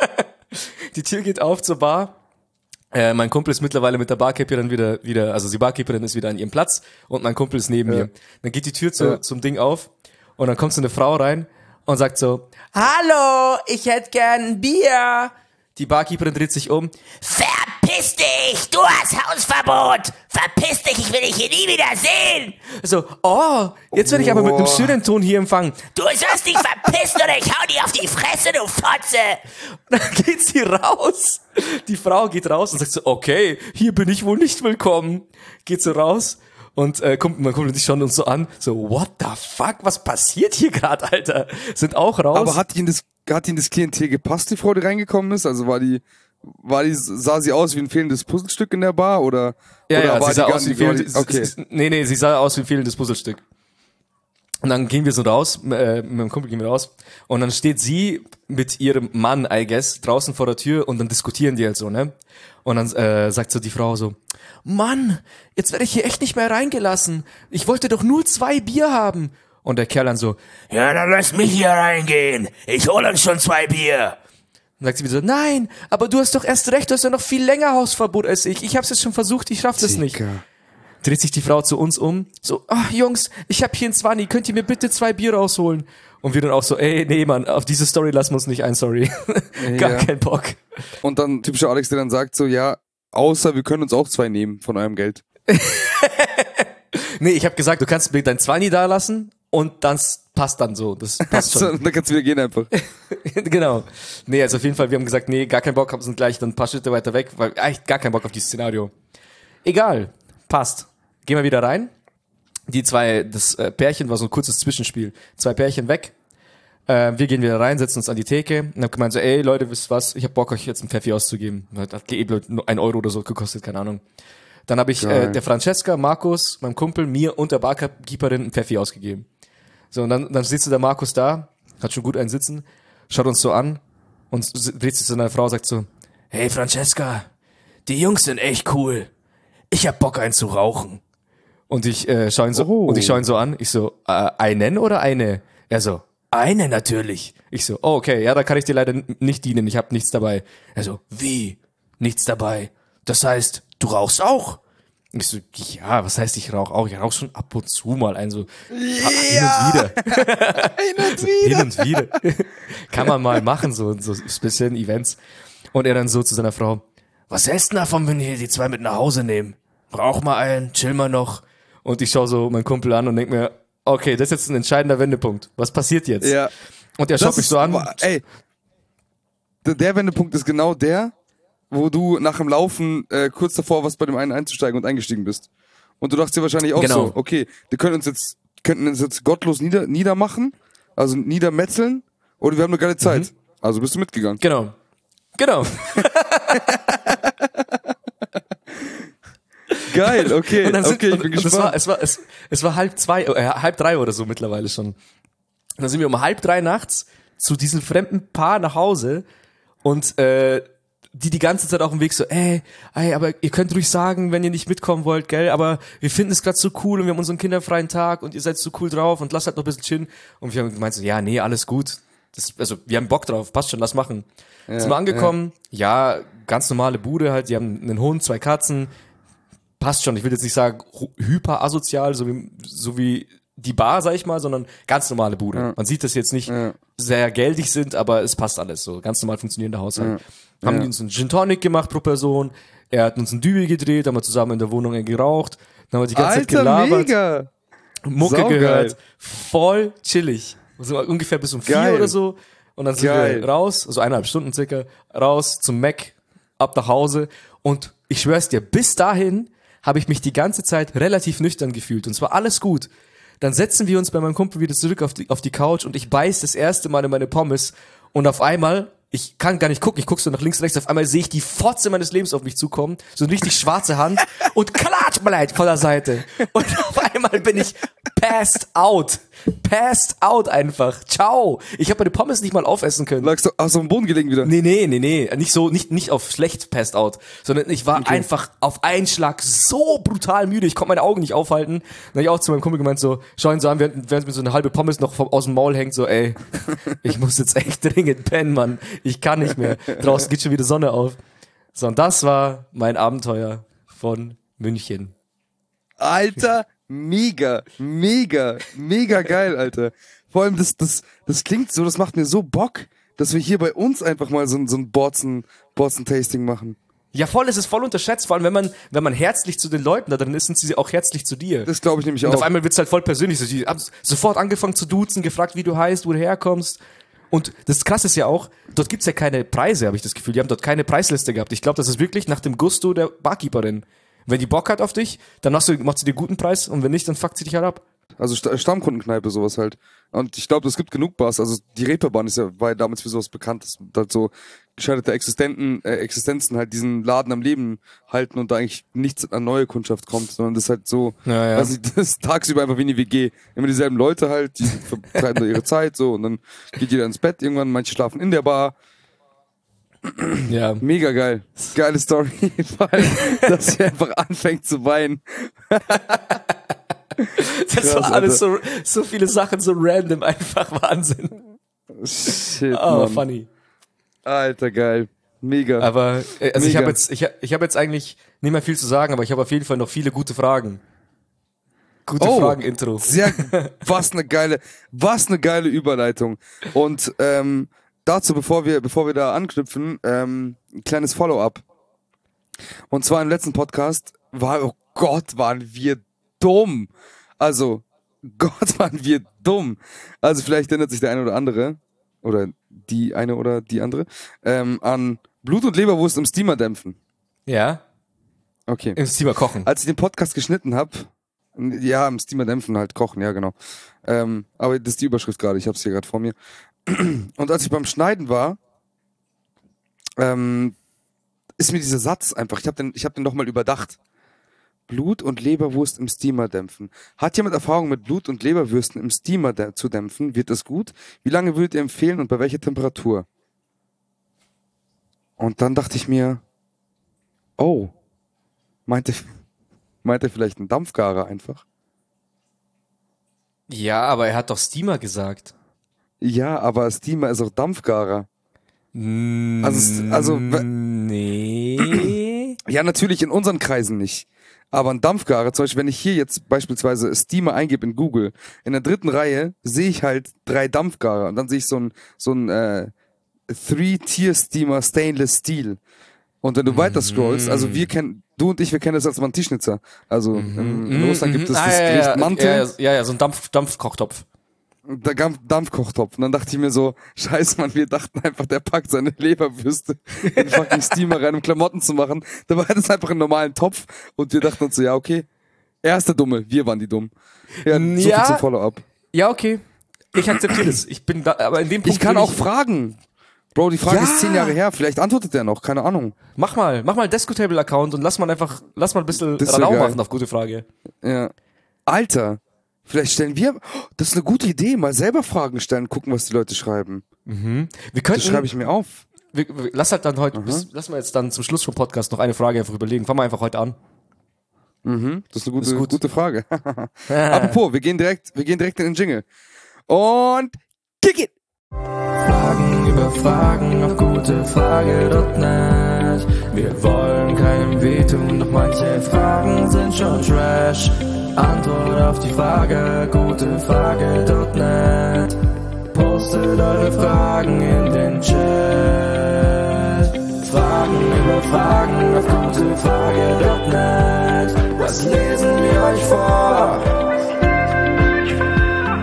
B: die Tür geht auf zur Bar. Äh, mein Kumpel ist mittlerweile mit der Barkeeperin wieder, wieder, also die Barkeeperin ist wieder an ihrem Platz und mein Kumpel ist neben mir. Dann geht die Tür zu,
A: Ja.
B: zum Ding auf und dann kommt so eine Frau rein und sagt so, Hallo, ich hätte gern ein Bier. Die Barkeeperin dreht sich um.
D: Verpiss dich! Du hast Hausverbot! Verpiss dich, ich will dich hier nie wieder sehen!
B: So, oh, jetzt werde ich aber mit einem
A: Boah.
B: schönen Ton hier empfangen.
D: Du sollst dich verpissen oder ich hau dir auf die Fresse, du Fotze!
B: Und dann geht sie raus. Die Frau geht raus und sagt so, okay, hier bin ich wohl nicht willkommen. Geht so raus und äh, kommt, man kommt sich schon uns so an, so, what the fuck, was passiert hier gerade, Alter? Sind auch raus.
A: Aber hat ihnen das, hat ihnen das Klientel gepasst, die Frau, die reingekommen ist? Also war die, war die, sah sie aus wie ein fehlendes Puzzlestück in der Bar oder?
B: ja,
A: oder
B: ja,
A: war
B: sie sah aus wie fehlendes,
A: Okay.
B: nee, nee, sie sah aus wie fehlendes Puzzlestück. Und dann gehen wir so raus, äh, mit meinem Kumpel gehen wir raus, und dann steht sie mit ihrem Mann, I guess, draußen vor der Tür und dann diskutieren die halt so, ne? Und dann äh, sagt so die Frau so, Mann, jetzt werde ich hier echt nicht mehr reingelassen. Ich wollte doch nur zwei Bier haben. Und der Kerl dann so,
C: Ja, dann lass mich hier reingehen. Ich hol uns schon zwei Bier.
B: dann sagt sie wieder so, nein, aber du hast doch erst recht, du hast ja noch viel länger Hausverbot als ich. Ich hab's jetzt schon versucht, ich schaff das nicht.
A: Digga.
B: Dreht sich die Frau zu uns um, so, ach Jungs, ich hab hier ein Zwanni, könnt ihr mir bitte zwei Bier rausholen? Und wir dann auch so, ey, nee, Mann, auf diese Story lassen wir uns nicht ein, sorry. Gar
A: Ja.
B: kein Bock.
A: Und dann typischer Alex, der dann sagt so, ja, Außer wir können uns auch zwei nehmen von eurem Geld.
B: Nee, ich habe gesagt, du kannst mir dein 20 da lassen und das passt dann so. Das passt
A: So,
B: schon.
A: dann kannst du wieder gehen einfach.
B: genau. Nee, also auf jeden Fall, wir haben gesagt, nee, gar keinen Bock, haben sind gleich dann ein paar Schritte weiter weg, weil echt gar keinen Bock auf dieses Szenario. Egal, passt. Gehen wir wieder rein. Die zwei, das äh, Pärchen war so ein kurzes Zwischenspiel. Zwei Pärchen weg. Äh, wir gehen wieder rein, setzen uns an die Theke und hab gemeint so, ey Leute, wisst was, ich hab Bock, euch jetzt einen Pfeffi auszugeben. Hat, eben nur ein Euro oder so gekostet, keine Ahnung. Dann habe ich äh, der Francesca, Markus, meinem Kumpel, mir und der Barkeeperin einen Pfeffi ausgegeben. So, und dann, dann sitzt der Markus da, hat schon gut einen Sitzen, schaut uns so an und dreht sich zu seiner Frau, sagt so,
C: Hey Francesca, die Jungs sind echt cool. Ich hab Bock einen zu rauchen.
B: und ich äh, schaue ihn so
A: Oh.
B: und ihn so an, ich so, äh, einen oder eine? Er so,
C: Eine natürlich.
B: ich so, oh, okay, ja, da kann ich dir leider nicht dienen, ich habe nichts dabei. Er so,
C: Wie? Nichts dabei. Das heißt, du rauchst auch?
B: Ich so, ja, was heißt ich rauche auch? Ich rauche schon ab und zu mal ein, so ja. hin und wieder. hin und wieder. hin und wieder. Kann man mal machen, so, so speziellen Events. Und er dann so zu seiner Frau,
C: Was hältst du davon, wenn wir die zwei mit nach Hause nehmen? Rauch mal einen, chill mal noch.
B: Und ich schaue so meinen Kumpel an und denk mir, okay, das ist jetzt ein entscheidender Wendepunkt. Was passiert jetzt?
A: Ja.
B: Und er schaut mich so an.
A: Ey, der Wendepunkt ist genau der, wo du nach dem Laufen äh, kurz davor warst, bei dem einen einzusteigen und eingestiegen bist. Und du dachtest dir wahrscheinlich auch
B: Genau.
A: so, okay, wir können uns jetzt, könnten uns jetzt gottlos nieder, niedermachen, also niedermetzeln, oder wir haben eine geile Zeit.
B: Mhm.
A: Also bist du mitgegangen.
B: Genau. Genau.
A: Geil, okay,
B: Und dann sind,
A: okay, ich bin
B: und es war,
A: gespannt.
B: es war, es, es war halb zwei, äh, halb drei oder so mittlerweile schon. Und dann sind wir um halb drei nachts zu diesem fremden Paar nach Hause und äh, die die ganze Zeit auf dem Weg so, ey, ey, aber ihr könnt ruhig sagen, wenn ihr nicht mitkommen wollt, gell, aber wir finden es gerade so cool und wir haben unseren kinderfreien Tag und ihr seid so cool drauf und lasst halt noch ein bisschen chillen. Und wir haben gemeint so, ja, nee, alles gut. Das, also, wir haben Bock drauf, passt schon, lass machen. sind wir angekommen, ja. ganz normale Bude halt, die haben einen Hund, zwei Katzen, passt schon. Ich will jetzt nicht sagen hyper asozial, so wie, so wie die Bar, sag ich mal, sondern ganz normale Bude. Man sieht, dass sie jetzt nicht sehr geldig sind, aber es passt alles so. Ganz normal funktionierender Haushalt. Haben die uns einen Gin Tonic gemacht pro Person. Er hat uns einen Dübel gedreht, haben wir zusammen in der Wohnung geraucht. Dann haben wir die ganze Zeit
A: Alter,
B: gelabert,
A: mega!
B: Mucke
A: Saugeil.
B: gehört. Voll chillig. So ungefähr bis um vier
A: Geil.
B: oder so. Und dann sind
A: Geil.
B: wir raus, so eineinhalb Stunden circa, raus zum Mac, ab nach Hause. Und ich schwör's dir, bis dahin habe ich mich die ganze Zeit relativ nüchtern gefühlt. Und zwar alles gut. Dann setzen wir uns bei meinem Kumpel wieder zurück auf die, auf die Couch und ich beiß das erste Mal in meine Pommes. Und auf einmal, ich kann gar nicht gucken, ich guck so nach links, rechts, auf einmal sehe ich die Fotze meines Lebens auf mich zukommen. So eine richtig schwarze Hand und klatsch mal von der Seite. Und auf einmal bin ich passed out. Passed out einfach. Ciao. Ich habe meine Pommes nicht mal aufessen können.
A: Lagst du, auf dem Boden gelegen wieder?
B: Nee, nee, nee, nee. Nicht so, nicht, nicht auf schlecht passed out, sondern ich war einfach auf einen Schlag so brutal müde. Ich konnte meine Augen nicht aufhalten. Dann habe ich auch zu meinem Kumpel gemeint, so, schau ihn so an, während, während mir so eine halbe Pommes noch vom, aus dem Maul hängt, so, ey, ich muss jetzt echt dringend pennen, Mann. Ich kann nicht mehr. Draußen geht schon wieder Sonne auf. So, und das war mein Abenteuer von München.
A: Alter, mega, mega, mega geil, Alter. Vor allem, das, das, das klingt so, das macht mir so Bock, dass wir hier bei uns einfach mal so ein, so ein Borzen, Borzen-Tasting machen.
B: Ja, voll, es ist voll unterschätzt, vor allem wenn man, wenn man herzlich zu den Leuten da drin ist, sind sie auch herzlich zu dir.
A: Das glaube ich nämlich
B: Und
A: auch.
B: auf einmal wird's halt voll persönlich. So, Die haben sofort angefangen zu duzen, gefragt, wie du heißt, wo du herkommst. Und das krasse ist ja auch, dort gibt's ja keine Preise, habe ich das Gefühl. Die haben dort keine Preisliste gehabt. Ich glaube, das ist wirklich nach dem Gusto der Barkeeperin. Wenn die Bock hat auf dich, dann machst du, macht sie dir guten Preis und wenn nicht, dann fuckt sie dich halt ab.
A: Also Sta- Stammkundenkneipe, sowas halt. Und ich glaube, es gibt genug Bars. Also die Reeperbahn ist ja, war ja damals für sowas bekannt, dass halt so gescheiterte Existenten, äh, Existenzen halt diesen Laden am Leben halten und da eigentlich nichts an neue Kundschaft kommt, sondern das ist halt so,
B: Ja, ja.
A: weiß nicht, das ist tagsüber einfach wie eine WG. Immer dieselben Leute halt, die vertreiben da ihre Zeit so und dann geht jeder ins Bett irgendwann, manche schlafen in der Bar.
B: Ja.
A: Mega geil. Geile Story. Dass sie einfach anfängt zu weinen.
B: Das
A: Krass,
B: war alles so, so viele Sachen, so random, einfach Wahnsinn.
A: Shit,
B: Oh,
A: Mann.
B: funny.
A: Alter, geil. Mega.
B: Aber, äh, also ich
A: Mega.
B: habe jetzt, ich, ich habe jetzt eigentlich nicht mehr viel zu sagen, aber ich habe auf jeden Fall noch viele gute Fragen. Gute
A: Oh.
B: Fragen-Intro.
A: Sehr, was eine geile, was eine geile Überleitung. Und ähm, dazu, bevor wir, bevor wir da anknüpfen, ähm, ein kleines Follow-up. Und zwar im letzten Podcast war, oh Gott, waren wir dumm. Also, Gott, waren wir dumm. Also vielleicht erinnert sich der eine oder andere, oder die eine oder die andere, ähm, an Blut und Leberwurst im Steamer dämpfen.
B: Ja.
A: Okay.
B: Im Steamer kochen.
A: Als ich den Podcast geschnitten habe, ja, im Steamer dämpfen halt kochen, ja genau. Ähm, aber das ist die Überschrift gerade, ich habe es hier gerade vor mir. Und als ich beim Schneiden war, ähm, ist mir dieser Satz einfach, ich habe den, hab den nochmal überdacht. Blut und Leberwurst im Steamer dämpfen. Hat jemand Erfahrung mit Blut und Leberwürsten im Steamer zu dämpfen? Wird das gut? Wie lange würdet ihr empfehlen und bei welcher Temperatur? Und dann dachte ich mir, oh, meinte, meinte vielleicht ein Dampfgarer einfach?
B: Ja, aber er hat doch Steamer gesagt.
A: Ja, aber Steamer ist auch Dampfgarer. Also, es- also, we-
B: Nee.
A: ja, natürlich in unseren Kreisen nicht. Aber ein Dampfgarer, zum Beispiel, wenn ich hier jetzt beispielsweise Steamer eingebe in Google, in der dritten Reihe sehe ich halt drei Dampfgarer und dann sehe ich so ein, so ein äh, Three-Tier-Steamer Stainless Steel. Und wenn du weiter scrollst, also wir kennen, du und ich, wir kennen das als Mantischnitzer. Also in, in Russland gibt es
B: Ah,
A: das
B: ja,
A: Gericht
B: ja,
A: Mantel.
B: ja, ja, ja, so ein Dampf, Dampfkochtopf.
A: Der Dampf Dampfkochtopf. Und dann dachte ich mir so, scheiße, Mann, wir dachten einfach, der packt seine Leberwürste in fucking Steamer rein, um Klamotten zu machen. Dabei hat es einfach einen normalen Topf. Und wir dachten uns so, ja, okay. Er ist der Dumme, wir waren die Dumm. Ja, so
B: Ja.
A: viel zum Follow-up.
B: Ja, okay. Ich akzeptiere das. Ich bin da, aber in dem Punkt
A: Ich kann auch fragen. Bro, die Frage
B: Ja.
A: ist zehn Jahre her. Vielleicht antwortet er noch, keine Ahnung.
B: Mach mal, mach mal Descotable-Account und lass mal einfach, lass mal ein bisschen
A: Das geil.
B: machen auf gute Frage.
A: Ja. Alter, vielleicht stellen wir, oh, das ist eine gute Idee, mal selber Fragen stellen, gucken, was die Leute schreiben.
B: Wir
A: Das
B: könnten,
A: schreibe ich mir auf.
B: wir, wir, lass halt dann heute, bis, lass mal jetzt dann zum Schluss vom Podcast noch eine Frage einfach überlegen. Fangen wir einfach heute an.
A: Mhm, das ist eine gute,
B: Ist gut.
A: gute Frage. Apropos, wir gehen direkt, wir gehen direkt in den Jingle. Und kick it!
B: Fragen über Fragen auf gutefrage.net. Wir wollen keinem wehtun, doch manche Fragen sind schon trash. Antwort auf die Frage, gutefrage.net. Postet eure Fragen in den Chat. Fragen über Fragen auf gutefrage.net. Was lesen wir euch vor?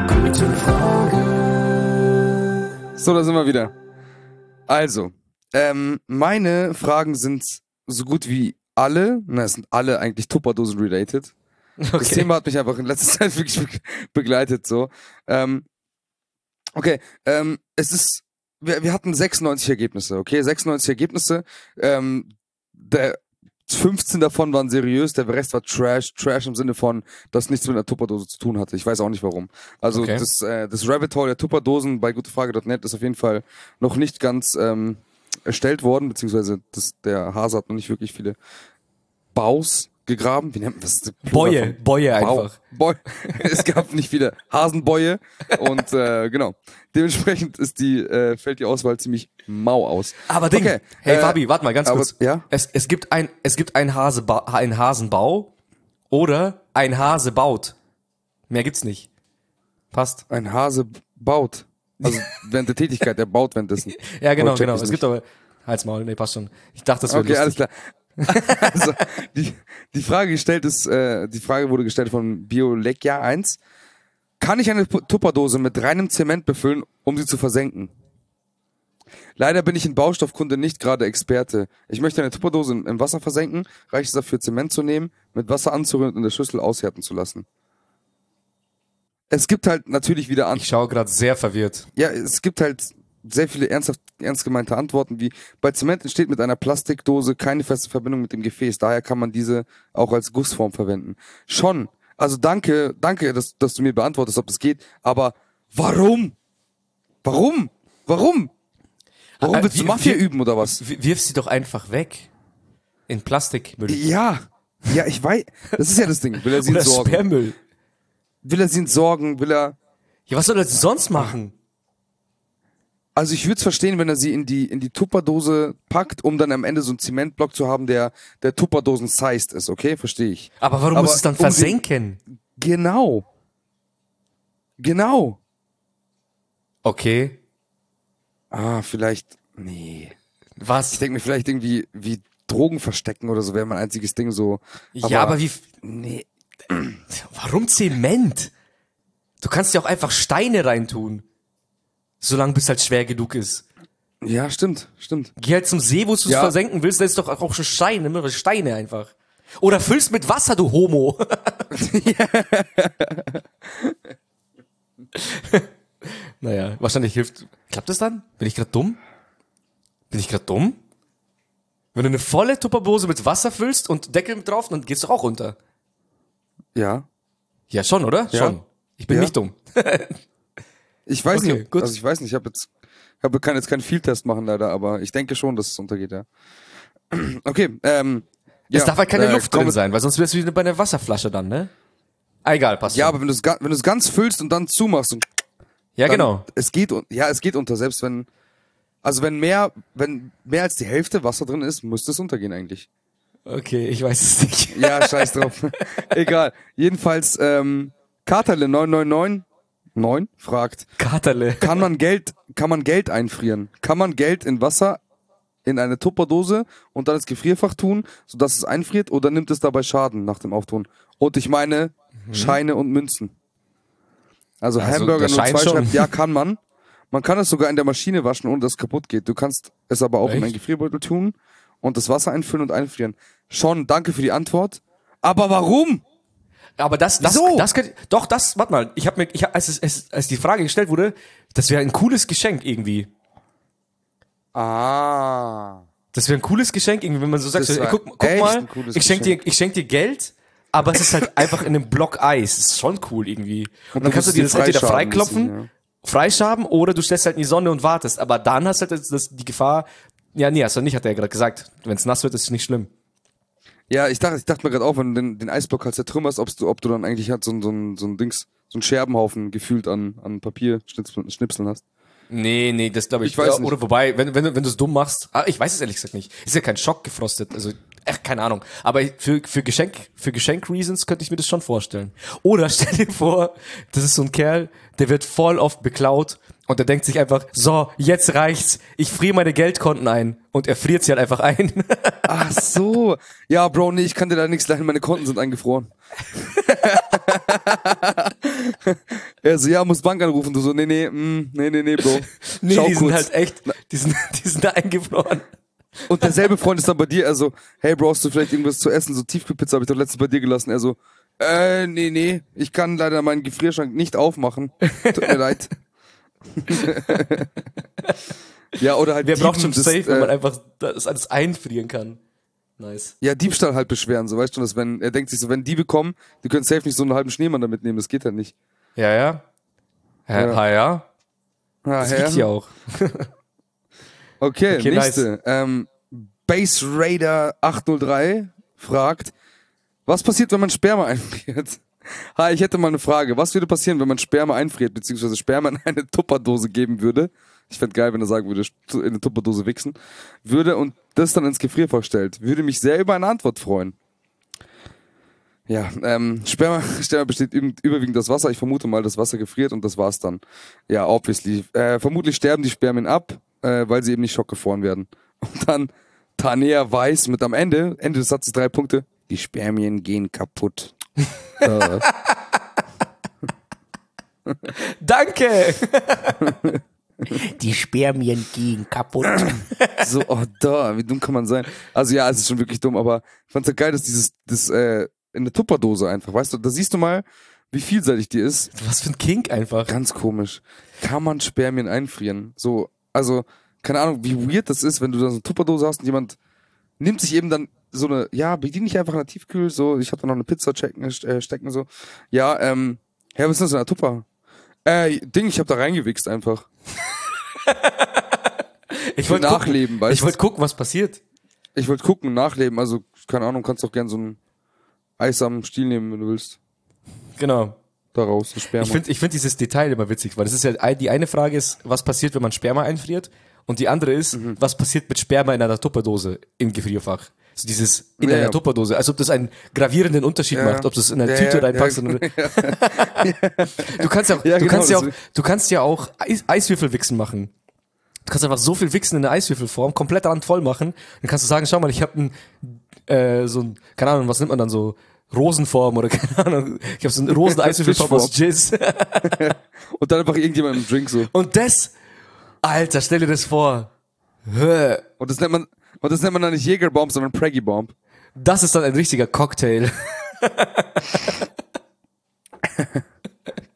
B: Gute Frage.
A: So, da sind wir wieder. Also, ähm, meine Fragen sind so gut wie alle, na, es sind alle eigentlich Tupperdosen related. Das Thema hat mich einfach in letzter Zeit wirklich be begleitet, so. Ähm, okay, ähm, es ist, wir, wir hatten 96 Ergebnisse, okay, 96 Ergebnisse, ähm, der 15 davon waren seriös, der Rest war Trash, Trash im Sinne von, dass nichts mit einer Tupperdose zu tun hatte. Ich weiß auch nicht warum. Also
B: Okay.
A: das, äh, das Rabbit Hole der Tupperdosen bei gutefrage.net ist auf jeden Fall noch nicht ganz ähm, erstellt worden, beziehungsweise das, der Hase hat noch nicht wirklich viele Baus gegraben. Wie nennt man das?
B: Boje, Boje
A: Bau.
B: einfach.
A: Boy. es gab nicht viele Hasenbäue und äh, genau. Dementsprechend ist die, äh, fällt die Auswahl ziemlich mau aus.
B: Aber Ding,
A: Okay,
B: hey
A: äh,
B: Fabi, warte mal ganz
A: aber-
B: kurz.
A: ja?
B: Es, es gibt ein, es gibt ein Haseba ein Hasenbau oder ein Hase baut. Mehr gibt's nicht. Passt.
A: Ein Hase baut. Also während der Tätigkeit, der baut währenddessen.
B: Ja, genau, genau. Es
A: nicht.
B: gibt aber Halt's Maul, nee, passt schon. Ich dachte, das wäre
A: Okay, alles
B: lustig.
A: klar. also, die, die Frage gestellt ist, äh, die Frage wurde gestellt von Biolekia 1. Kann ich eine Tupperdose mit reinem Zement befüllen, um sie zu versenken? Leider bin ich in Baustoffkunde nicht gerade Experte. Ich möchte eine Tupperdose im im Wasser versenken. Reicht es dafür, Zement zu nehmen, mit Wasser anzurühren und in der Schüssel aushärten zu lassen? Es gibt halt natürlich wieder an
B: Ich schaue gerade sehr verwirrt.
A: ja, es gibt halt sehr viele ernsthaft, ernst gemeinte Antworten, wie bei Zement entsteht mit einer Plastikdose keine feste Verbindung mit dem Gefäß. Daher kann man diese auch als Gussform verwenden. Schon. Also danke, danke, dass, dass du mir beantwortest, ob es geht. Aber warum? Warum? Warum? Warum
B: Äh,
A: willst du Mafia üben oder was?
B: Wirf sie doch einfach weg. In Plastikmüll.
A: Ja. Ja, ich weiß. Das ist ja das Ding. Will er sie
B: Oder
A: entsorgen?
B: Sperrmüll.
A: Will er sie entsorgen? Will er.
B: Ja, was soll er sonst machen?
A: Also ich würde es verstehen, wenn er sie in die in die Tupperdose packt, um dann am Ende so einen Zementblock zu haben, der der Tupperdosen sized ist, okay? Verstehe ich.
B: Aber warum
A: Aber
B: muss es dann
A: um sie-
B: versenken?
A: Genau. Genau.
B: Okay.
A: Ah, vielleicht nee.
B: Was?
A: Ich denke mir vielleicht irgendwie wie Drogen verstecken oder so wäre mein einziges Ding so.
B: ja, aber wie,
A: Nee.
B: warum Zement? Du kannst ja auch einfach Steine reintun. Solange bis halt schwer genug ist.
A: Ja, stimmt, stimmt.
B: Geh halt zum See, wo du es
A: Ja.
B: versenken willst, da ist doch auch schon Steine, ne? Steine einfach. Oder füllst mit Wasser, du Homo. naja, wahrscheinlich hilft. Klappt das dann? Bin ich gerade dumm? Bin ich gerade dumm? Wenn du eine volle Tupperbose mit Wasser füllst und Deckel mit drauf, dann geht's doch auch runter.
A: Ja.
B: Ja, schon, oder?
A: Ja.
B: Schon. Ich bin
A: Ja.
B: nicht dumm.
A: Ich weiß
B: Okay,
A: nicht.
B: gut.
A: Also ich weiß nicht, ich habe jetzt hab, kann jetzt keinen Fieldtest machen leider, aber ich denke schon, dass es untergeht, ja. Okay, ähm
B: Es
A: ja,
B: darf halt keine
A: äh,
B: Luft drin sein, weil sonst wär's wie bei einer Wasserflasche dann, ne? Ah, egal, passt
A: Ja,
B: schon.
A: aber wenn du es wenn du es ganz füllst und dann zumachst und
B: Ja,
A: dann,
B: genau.
A: Es geht ja, es geht unter, selbst wenn also wenn mehr wenn mehr als die Hälfte Wasser drin ist, müsste es untergehen eigentlich.
B: Okay, ich weiß es nicht.
A: Ja, scheiß drauf. Egal. Jedenfalls ähm Katerle 999 9 fragt,
B: Katerle.
A: kann man Geld, kann man Geld einfrieren? Kann man Geld in Wasser in eine Tupperdose und dann ins Gefrierfach tun, sodass es einfriert oder nimmt es dabei Schaden nach dem Auftun? Und ich meine Scheine und Münzen. Also,
B: Also,
A: Hamburger nur
B: Schein
A: zwei
B: schon.
A: schreibt, ja, kann man. Man kann es sogar in der Maschine waschen, ohne dass es kaputt geht. Du kannst es aber auch in
B: Echt?
A: einen Gefrierbeutel tun und das Wasser einfüllen und einfrieren. Schon, danke für die Antwort. Aber warum?
B: Aber das, das,
A: Wieso?
B: das könnte, doch, das, warte mal, ich habe mir, ich als, als, als die Frage gestellt wurde, das wäre ein cooles Geschenk irgendwie.
A: Ah.
B: Das wäre ein cooles Geschenk irgendwie, wenn man so sagt, so, ey, guck, guck mal, ich schenk dir, ich schenk dir Geld, aber es ist halt einfach in einem Block Eis. Das ist schon cool irgendwie. Und, dann
A: du
B: kannst du dir das entweder
A: freischaben
B: freiklopfen,
A: müssen, ja.
B: freischaben, oder du stellst halt in die Sonne und wartest. Aber dann hast du halt das, das, die Gefahr, ja, nee, hast du nicht, hat er ja gerade gesagt. Wenn es nass wird, ist es nicht schlimm.
A: Ja, ich dachte, ich dachte mir gerade auch, wenn du den, den Eisblock halt zertrümmerst, ob's du, ob du dann eigentlich halt so, ein- so, ein, so ein Dings, so ein Scherbenhaufen gefühlt an, an Papier schnipseln, hast.
B: Nee, nee, das glaube ich.
A: Ich weiß nicht.
B: Oder wobei, wenn, wenn, du- wenn du es dumm machst, ah, ich weiß es ehrlich gesagt nicht. Ist ja kein Schock gefrostet, also echt keine Ahnung. Aber für, für Geschenk, für Geschenk-Reasons könnte ich mir das schon vorstellen. Oder stell dir vor, das ist so ein Kerl, der wird voll oft beklaut und der denkt sich einfach, so, jetzt reicht's, ich friere meine Geldkonten ein. Und er friert sie halt einfach ein.
A: Ach so. Ja, Bro, nee, ich kann dir da nichts leihen, meine Konten sind eingefroren. er so, ja, muss Bank anrufen. Du so, nee, nee, mm, nee, nee, nee, Bro.
B: nee,
A: Schau
B: die sind
A: kurz.
B: halt echt, die sind, die sind eingefroren.
A: Und derselbe Freund ist dann bei dir, also, hey, Bro, hast du vielleicht irgendwas zu essen? So Tiefkühlpizza habe ich doch letztens bei dir gelassen. Er so, äh, nee, nee, ich kann leider meinen Gefrierschrank nicht aufmachen. Tut mir leid. Ja, oder halt
B: Wer braucht schon
A: das,
B: safe, wenn man
A: äh,
B: einfach das alles einfrieren kann. Nice.
A: Ja, Diebstahl halt beschweren, so weißt du, dass wenn, er denkt sich so, wenn Diebe kommen, die können safe nicht so einen halben Schneemann damit nehmen, das geht halt nicht.
B: Ja, ja. Ja,
A: Ja.
B: ja. ja. Das
A: ja.
B: liegt ja auch.
A: Okay,
B: Okay,
A: nächste. Ähm, Base Raider 803 fragt, was passiert, wenn man Sperma einfriert? Hi, ich hätte mal eine Frage. Was würde passieren, wenn man Sperma einfriert, beziehungsweise Sperma in eine Tupperdose geben würde? Ich fänd geil, wenn er sagen würde, in eine Tupperdose wichsen. Würde und das dann ins Gefrierfach stellt. Würde mich sehr über eine Antwort freuen. Ja, ähm, Sperma, Sperma besteht üb- überwiegend aus Wasser. Ich vermute mal, das Wasser gefriert und das war's dann. Ja, obviously. Äh, vermutlich sterben die Spermien ab, äh, weil sie eben nicht schockgefroren werden. Und dann Tanea weiß mit am Ende, Ende des Satzes drei Punkte, die Spermien gehen kaputt.
B: Danke!
D: Die Spermien gehen kaputt.
A: so, oh da, wie dumm kann man sein? Also ja, es ist schon wirklich dumm, aber ich fand's ja geil, dass dieses, das, äh, in der Tupperdose einfach, weißt du, da siehst du mal, wie vielseitig die ist.
B: Was für ein Kink einfach.
A: Ganz komisch. Kann man Spermien einfrieren? So, also, keine Ahnung, wie weird das ist, wenn du da so eine Tupperdose hast und jemand nimmt sich eben dann so eine, ja, bediene ich einfach in der Tiefkühl, so, ich da noch eine Pizza checken, äh, stecken, so. Ja, ähm, ja, was ist das in der Tupper? Äh, Ding, ich hab da reingewichst einfach.
B: Ich wollte gucken,
A: Nachleben, weißt
B: ich wollte gucken, was passiert.
A: Ich wollte gucken, nachleben, also, keine Ahnung, kannst doch gern so ein Eis am Stiel nehmen, wenn du willst.
B: Genau.
A: Daraus, ein Sperma.
B: Ich finde ich find dieses Detail immer witzig, weil das ist ja, die eine Frage ist, was passiert, wenn man Sperma einfriert? Und die andere ist,
A: Mhm.
B: was passiert mit Sperma in einer Tupperdose im Gefrierfach? Also dieses in
A: Ja,
B: einer
A: ja.
B: Tupperdose, als ob das einen gravierenden Unterschied
A: Ja.
B: macht, ob du es in eine Tüte reinpackst. Du kannst ja, auch, du
A: genau,
B: kannst ja auch, du kannst ja auch Eis, Eiswürfelwichsen machen. Du kannst einfach so viel wichsen in eine Eiswürfelform, komplett randvoll machen. Dann kannst du sagen, schau mal, ich habe ein, äh, so ein, keine Ahnung, was nimmt man dann so? Rosenform oder keine Ahnung. Ich habe so eine Rosen-Eiswürfelform aus Jizz.
A: Und dann einfach irgendjemand im Drink so.
B: Und das, Alter, stell dir das vor.
A: Und das nennt man, und das nennt man dann nicht Jägerbomb, sondern Preggy Bomb.
B: Das ist dann ein richtiger Cocktail.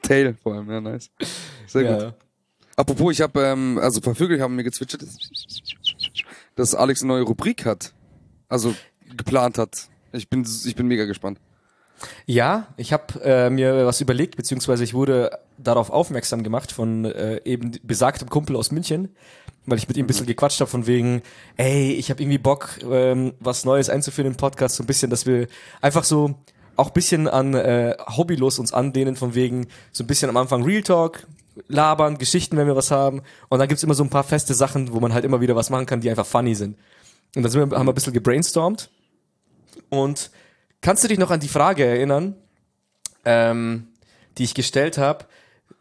A: Tail vor allem, ja, nice. Sehr gut.
B: Ja.
A: Apropos, ich habe, ähm, also Vögel haben mir gezwitschert, dass Alex eine neue Rubrik hat. Also geplant hat. Ich bin, ich bin mega gespannt.
B: Ja, ich habe äh, mir was überlegt, beziehungsweise ich wurde darauf aufmerksam gemacht von äh, eben besagtem Kumpel aus München, weil ich mit ihm ein bisschen gequatscht habe von wegen, ey, ich habe irgendwie Bock, ähm, was Neues einzuführen im Podcast, so ein bisschen, dass wir einfach so auch ein bisschen an äh, Hobbylos uns anlehnen, von wegen so ein bisschen am Anfang Real Talk, labern, Geschichten, wenn wir was haben. Und dann gibt's immer so ein paar feste Sachen, wo man halt immer wieder was machen kann, die einfach funny sind. Und dann sind wir, haben wir ein bisschen gebrainstormt. Und kannst du dich noch an die Frage erinnern, ähm, die ich gestellt habe,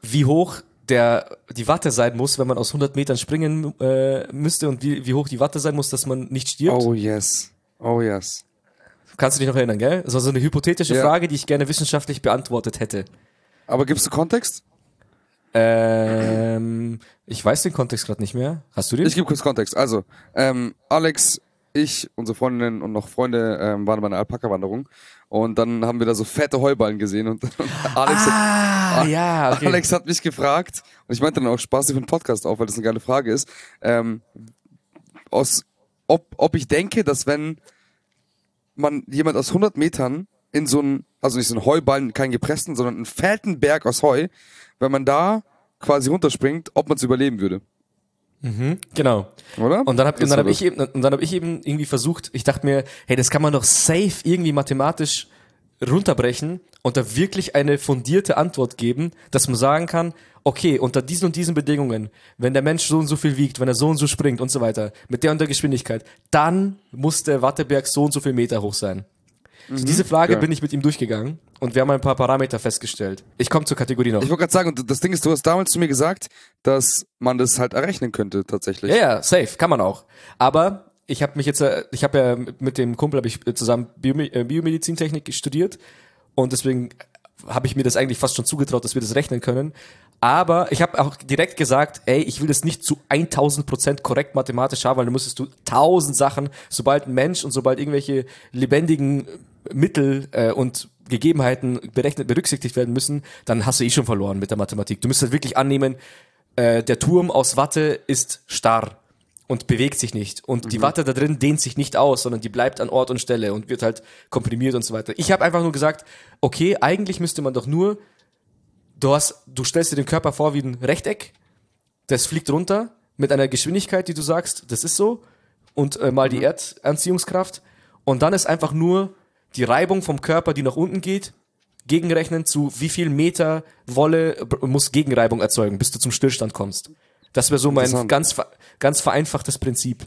B: wie hoch der die Watte sein muss, wenn man aus 100 Metern springen äh, müsste und wie, wie hoch die Watte sein muss, dass man nicht stirbt?
A: Oh yes. Oh yes.
B: Kannst du dich noch erinnern, gell? Das war so eine hypothetische
A: Ja.
B: Frage, die ich gerne wissenschaftlich beantwortet hätte.
A: Aber gibst du Kontext?
B: Ähm, ich weiß den Kontext gerade nicht mehr. Hast du den?
A: Ich gebe kurz Kontext. Also, ähm, Alex, ich, unsere Freundin und noch Freunde ähm, waren bei einer Alpaka-Wanderung und dann haben wir da so fette Heuballen gesehen und, und Alex, hat,
B: ah, ja, okay.
A: Alex hat mich gefragt und ich meinte dann auch Spaß für den Podcast auf, weil das eine geile Frage ist, ähm, aus, ob, ob ich denke, dass wenn man jemand aus 100 Metern in so einen, also nicht so einen Heuballen, keinen gepressten, sondern einen fetten Berg aus Heu, wenn man da quasi runterspringt, ob man es überleben würde,
B: Genau.
A: oder?
B: Und dann habe dann hab ich eben und dann habe ich eben irgendwie versucht, ich dachte mir, hey, das kann man doch safe irgendwie mathematisch runterbrechen und da wirklich eine fundierte Antwort geben, dass man sagen kann, okay, unter diesen und diesen Bedingungen, wenn der Mensch so und so viel wiegt, wenn er so und so springt und so weiter, mit der und der Geschwindigkeit, dann muss der Watteberg so und so viel Meter hoch sein. So diese Frage
A: ja.
B: bin ich mit ihm durchgegangen und wir haben ein paar Parameter festgestellt. Ich komme zur Kategorie noch.
A: Ich wollte gerade sagen, und das Ding ist, du hast damals zu mir gesagt, dass man das halt errechnen könnte, tatsächlich.
B: Ja, ja, safe, kann man auch. Aber ich habe mich jetzt, äh, ich habe ja mit- dem Kumpel hab ich äh, zusammen äh, Biomedizintechnik studiert und deswegen habe ich mir das eigentlich fast schon zugetraut, dass wir das rechnen können. Aber ich habe auch direkt gesagt, ey, ich will das nicht zu 1000 Prozent korrekt mathematisch haben, weil dann müsstest du tausend Sachen, sobald ein Mensch und sobald irgendwelche lebendigen Mittel äh, und Gegebenheiten berechnet, berücksichtigt werden müssen, dann hast du eh schon verloren mit der Mathematik. Du müsstest wirklich annehmen, äh, der Turm aus Watte ist starr und bewegt sich nicht. Und die Watte da drin dehnt sich nicht aus, sondern die bleibt an Ort und Stelle und wird halt komprimiert und so weiter. Ich habe einfach nur gesagt, okay, eigentlich müsste man doch nur, du hast, du stellst dir den Körper vor wie ein Rechteck, das fliegt runter mit einer Geschwindigkeit, die du sagst, das ist so, und äh, mal die Erdanziehungskraft. Und dann ist einfach nur die Reibung vom Körper, die nach unten geht, gegenrechnen zu wie viel Meter Wolle muss Gegenreibung erzeugen, bis du zum Stillstand kommst. Das wäre so mein ganz, ganz vereinfachtes Prinzip.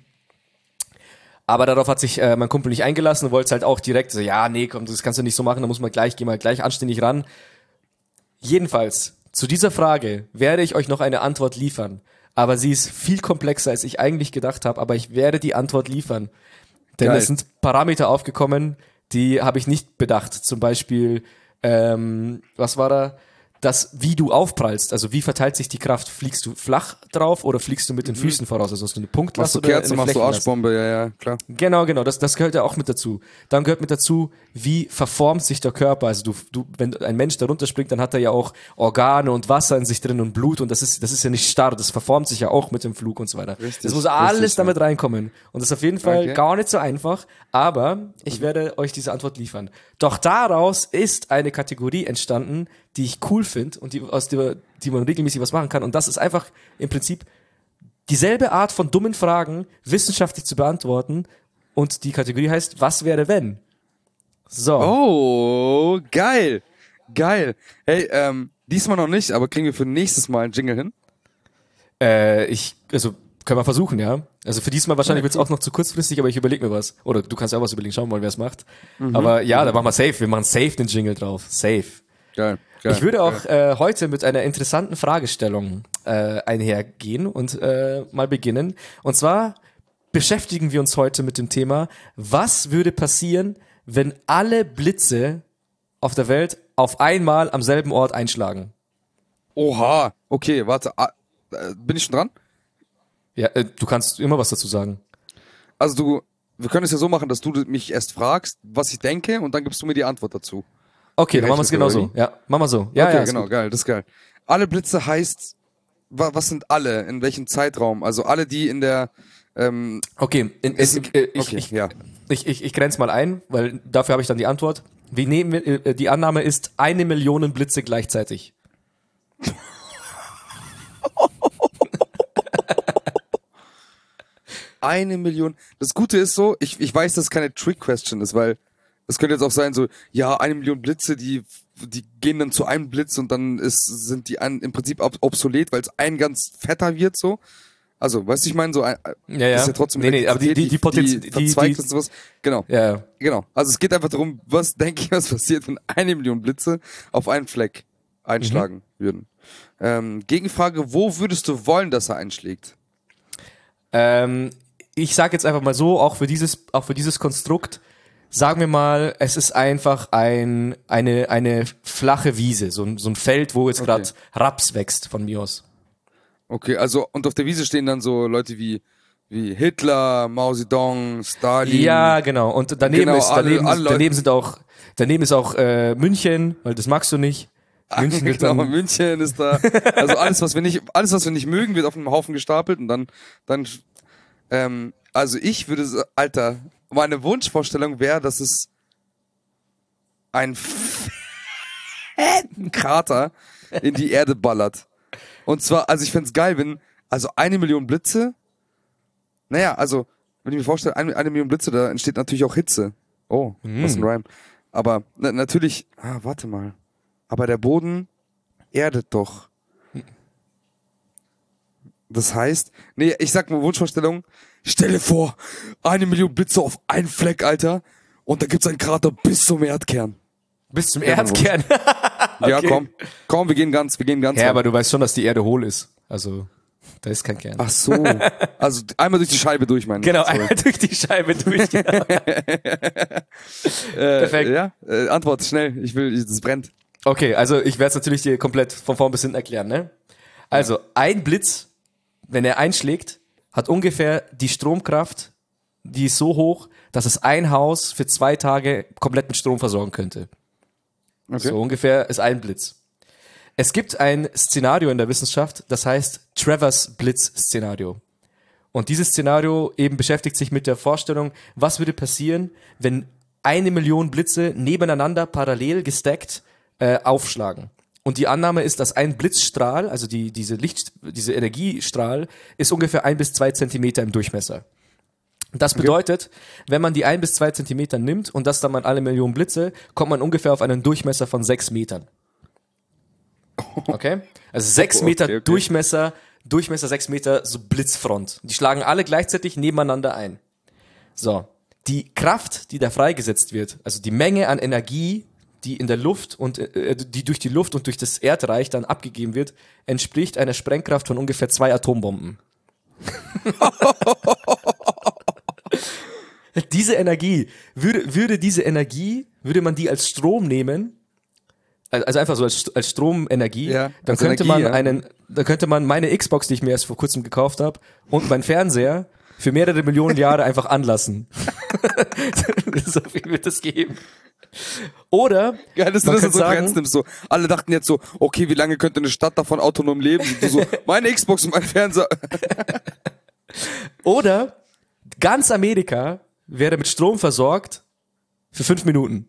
B: Aber darauf hat sich äh, mein Kumpel nicht eingelassen und wollte halt auch direkt so, ja, nee, komm, das kannst du nicht so machen, da muss man gleich, geh mal gleich anständig ran. Jedenfalls, zu dieser Frage werde ich euch noch eine Antwort liefern. Aber sie ist viel komplexer, als ich eigentlich gedacht habe, aber ich werde die Antwort liefern. Denn
A: Geil.
B: es sind Parameter aufgekommen, die habe ich nicht bedacht. Zum Beispiel, ähm, was war da? Das, wie du aufprallst, also wie verteilt sich die Kraft? Fliegst du flach drauf oder fliegst du mit den Füßen voraus? Also hast du eine Punktlast
A: Machst du
B: eine
A: machst du? Arschbombe, ja, ja, klar.
B: Genau, genau, das, das gehört ja auch mit dazu. Dann gehört mit dazu, wie verformt sich der Körper. Also du, du, wenn ein Mensch da runterspringt, dann hat er ja auch Organe und Wasser in sich drin und Blut und das ist, das ist ja nicht starr, das verformt sich ja auch mit dem Flug und so weiter.
A: Richtig,
B: das muss alles
A: richtig,
B: damit reinkommen. Und das ist auf jeden Fall
A: Okay.
B: gar nicht so einfach, aber ich werde euch diese Antwort liefern. Doch daraus ist eine Kategorie entstanden, die ich cool finde und die, aus der, die man regelmäßig was machen kann. Und das ist einfach im Prinzip dieselbe Art von dummen Fragen wissenschaftlich zu beantworten. Und die Kategorie heißt, was wäre wenn? So.
A: Oh, geil. Geil. Hey, ähm, diesmal noch nicht, aber kriegen wir für nächstes Mal einen Jingle hin?
B: Äh, ich, also, können wir versuchen, ja. Also für diesmal wahrscheinlich wird's auch noch zu kurzfristig, aber ich überlege mir was. Oder du kannst ja auch was überlegen, schauen wir mal, wer es macht. Aber ja, da machen wir safe. Wir machen safe den Jingle drauf. Safe.
A: Geil. Geil,
B: ich würde auch äh, heute mit einer interessanten Fragestellung äh, einhergehen und äh, mal beginnen. Und zwar beschäftigen wir uns heute mit dem Thema, was würde passieren, wenn alle Blitze auf der Welt auf einmal am selben Ort einschlagen?
A: Oha. Okay, warte. ah, äh, Bin ich schon dran?
B: Ja, äh, du kannst immer was dazu sagen.
A: Also du, wir können es ja so machen, dass du mich erst fragst, was ich denke, und dann gibst du mir die Antwort dazu.
B: Okay, dann machen wir es genau so. Ja, machen wir so. Ja,
A: okay,
B: ja,
A: genau,
B: gut.
A: geil, das ist geil. Alle Blitze heißt, wa was sind alle? In welchem Zeitraum? Also alle, die in der, ähm,
B: Okay, in, in, äh, ich,
A: okay,
B: ich,
A: ja.
B: ich, ich, ich grenze mal ein, weil dafür habe ich dann die Antwort. Wir nehmen, äh, die Annahme ist eine Million Blitze gleichzeitig.
A: eine Million. Das Gute ist so, ich, ich weiß, dass es keine Trick-Question ist, weil es könnte jetzt auch sein, so, ja, eine Million Blitze, die, die gehen dann zu einem Blitz und dann ist, sind die an, im Prinzip ob, obsolet, weil es ein ganz fetter wird, so. Also, weißt du, ich meine, so ein,
B: Ja, ja.
A: das ist ja trotzdem
B: Nee, nee, aber die- die- die Potenz- die-
A: verzweigt
B: die-
A: und sowas. Genau.
B: Ja,
A: Genau. Also es geht einfach darum, was denke ich, was passiert, wenn eine Million Blitze auf einen Fleck einschlagen
B: Mhm.
A: würden. Ähm, Gegenfrage, wo würdest du wollen, dass er einschlägt?
B: Ähm, ich sage jetzt einfach mal so, auch für dieses, auch für dieses Konstrukt, sagen wir mal, es ist einfach ein, eine, eine flache Wiese, so ein, so ein Feld, wo jetzt gerade Raps wächst von mir aus.
A: Okay, also und auf der Wiese stehen dann so Leute wie wie Hitler, Mao Zedong, Stalin.
B: Ja, genau. Und daneben
A: Genau,
B: ist,
A: alle-
B: daneben,
A: alle Leute-
B: daneben sind auch, daneben ist auch äh, München, weil das magst du nicht. München wird
A: genau,
B: dann,
A: München ist da. Also alles, was wir nicht, alles, was wir nicht mögen, wird auf einem Haufen gestapelt und dann, dann, ähm, also ich würde, Alter, meine Wunschvorstellung wäre, dass es ein fetten Krater in die Erde ballert. Und zwar, also ich fänd's geil, wenn, also eine Million Blitze, naja, also, wenn ich mir vorstelle, eine, eine Million Blitze, da entsteht natürlich auch Hitze. Oh, was ein Rhyme. Aber na, natürlich, ah, warte mal. Aber der Boden erdet doch. Das heißt, nee, ich sag mal Wunschvorstellung. Stell dir vor, eine Million Blitze auf einen Fleck, Alter. Und da gibt's einen Krater bis zum Erdkern.
B: bis zum
A: Ja,
B: Erdkern.
A: Ja,
B: Okay.
A: komm. Komm, wir gehen ganz, wir gehen ganz.
B: Ja,
A: lang.
B: aber du weißt schon, dass die Erde hohl ist. Also, da ist kein Kern.
A: Ach so. Also einmal durch die Scheibe durch, mein
B: Genau,
A: Sorry.
B: einmal durch die Scheibe durch. Genau.
A: Äh,
B: Perfekt.
A: Ja, äh, Antwort schnell. Ich will, das brennt.
B: Okay, also ich werde es natürlich dir komplett von vorn bis hinten erklären, ne? Also, ein Blitz, wenn er einschlägt, hat ungefähr die Stromkraft, die ist so hoch, dass es ein Haus für zwei Tage komplett mit Strom versorgen könnte.
A: Okay.
B: So ungefähr ist ein Blitz. Es gibt ein Szenario in der Wissenschaft, das heißt Travers Blitz-Szenario. Und dieses Szenario eben beschäftigt sich mit der Vorstellung, was würde passieren, wenn eine Million Blitze nebeneinander parallel gestackt äh, aufschlagen. Und die Annahme ist, dass ein Blitzstrahl, also die, diese Licht, diese Energiestrahl, ist ungefähr ein bis zwei Zentimeter im Durchmesser. Das bedeutet, wenn man die ein bis zwei Zentimeter nimmt und das dann mal alle Millionen Blitze, kommt man ungefähr auf einen Durchmesser von sechs Metern. Okay? Also sechs
A: Okay,
B: Meter
A: okay.
B: Durchmesser, Durchmesser sechs Meter, so Blitzfront. Die schlagen alle gleichzeitig nebeneinander ein. So. Die Kraft, die da freigesetzt wird, also die Menge an Energie, die in der Luft und äh, die durch die Luft und durch das Erdreich dann abgegeben wird, entspricht einer Sprengkraft von ungefähr zwei Atombomben. diese Energie, würde, würde diese Energie, würde man die als Strom nehmen, also also einfach so als, als Stromenergie,
A: Ja,
B: dann
A: als
B: könnte
A: Energie,
B: man
A: ja.
B: einen, dann könnte man meine Xbox, die ich mir erst vor kurzem gekauft habe, und mein Fernseher für mehrere Millionen Jahre einfach anlassen. so viel wird es geben. Oder
A: Geil, dass du
B: man
A: das
B: könnte
A: so
B: sagen,
A: nimmst. So. Alle dachten jetzt so, okay, wie lange könnte eine Stadt davon autonom leben? Und du so, meine Xbox und mein Fernseher.
B: Oder ganz Amerika wäre mit Strom versorgt für fünf Minuten.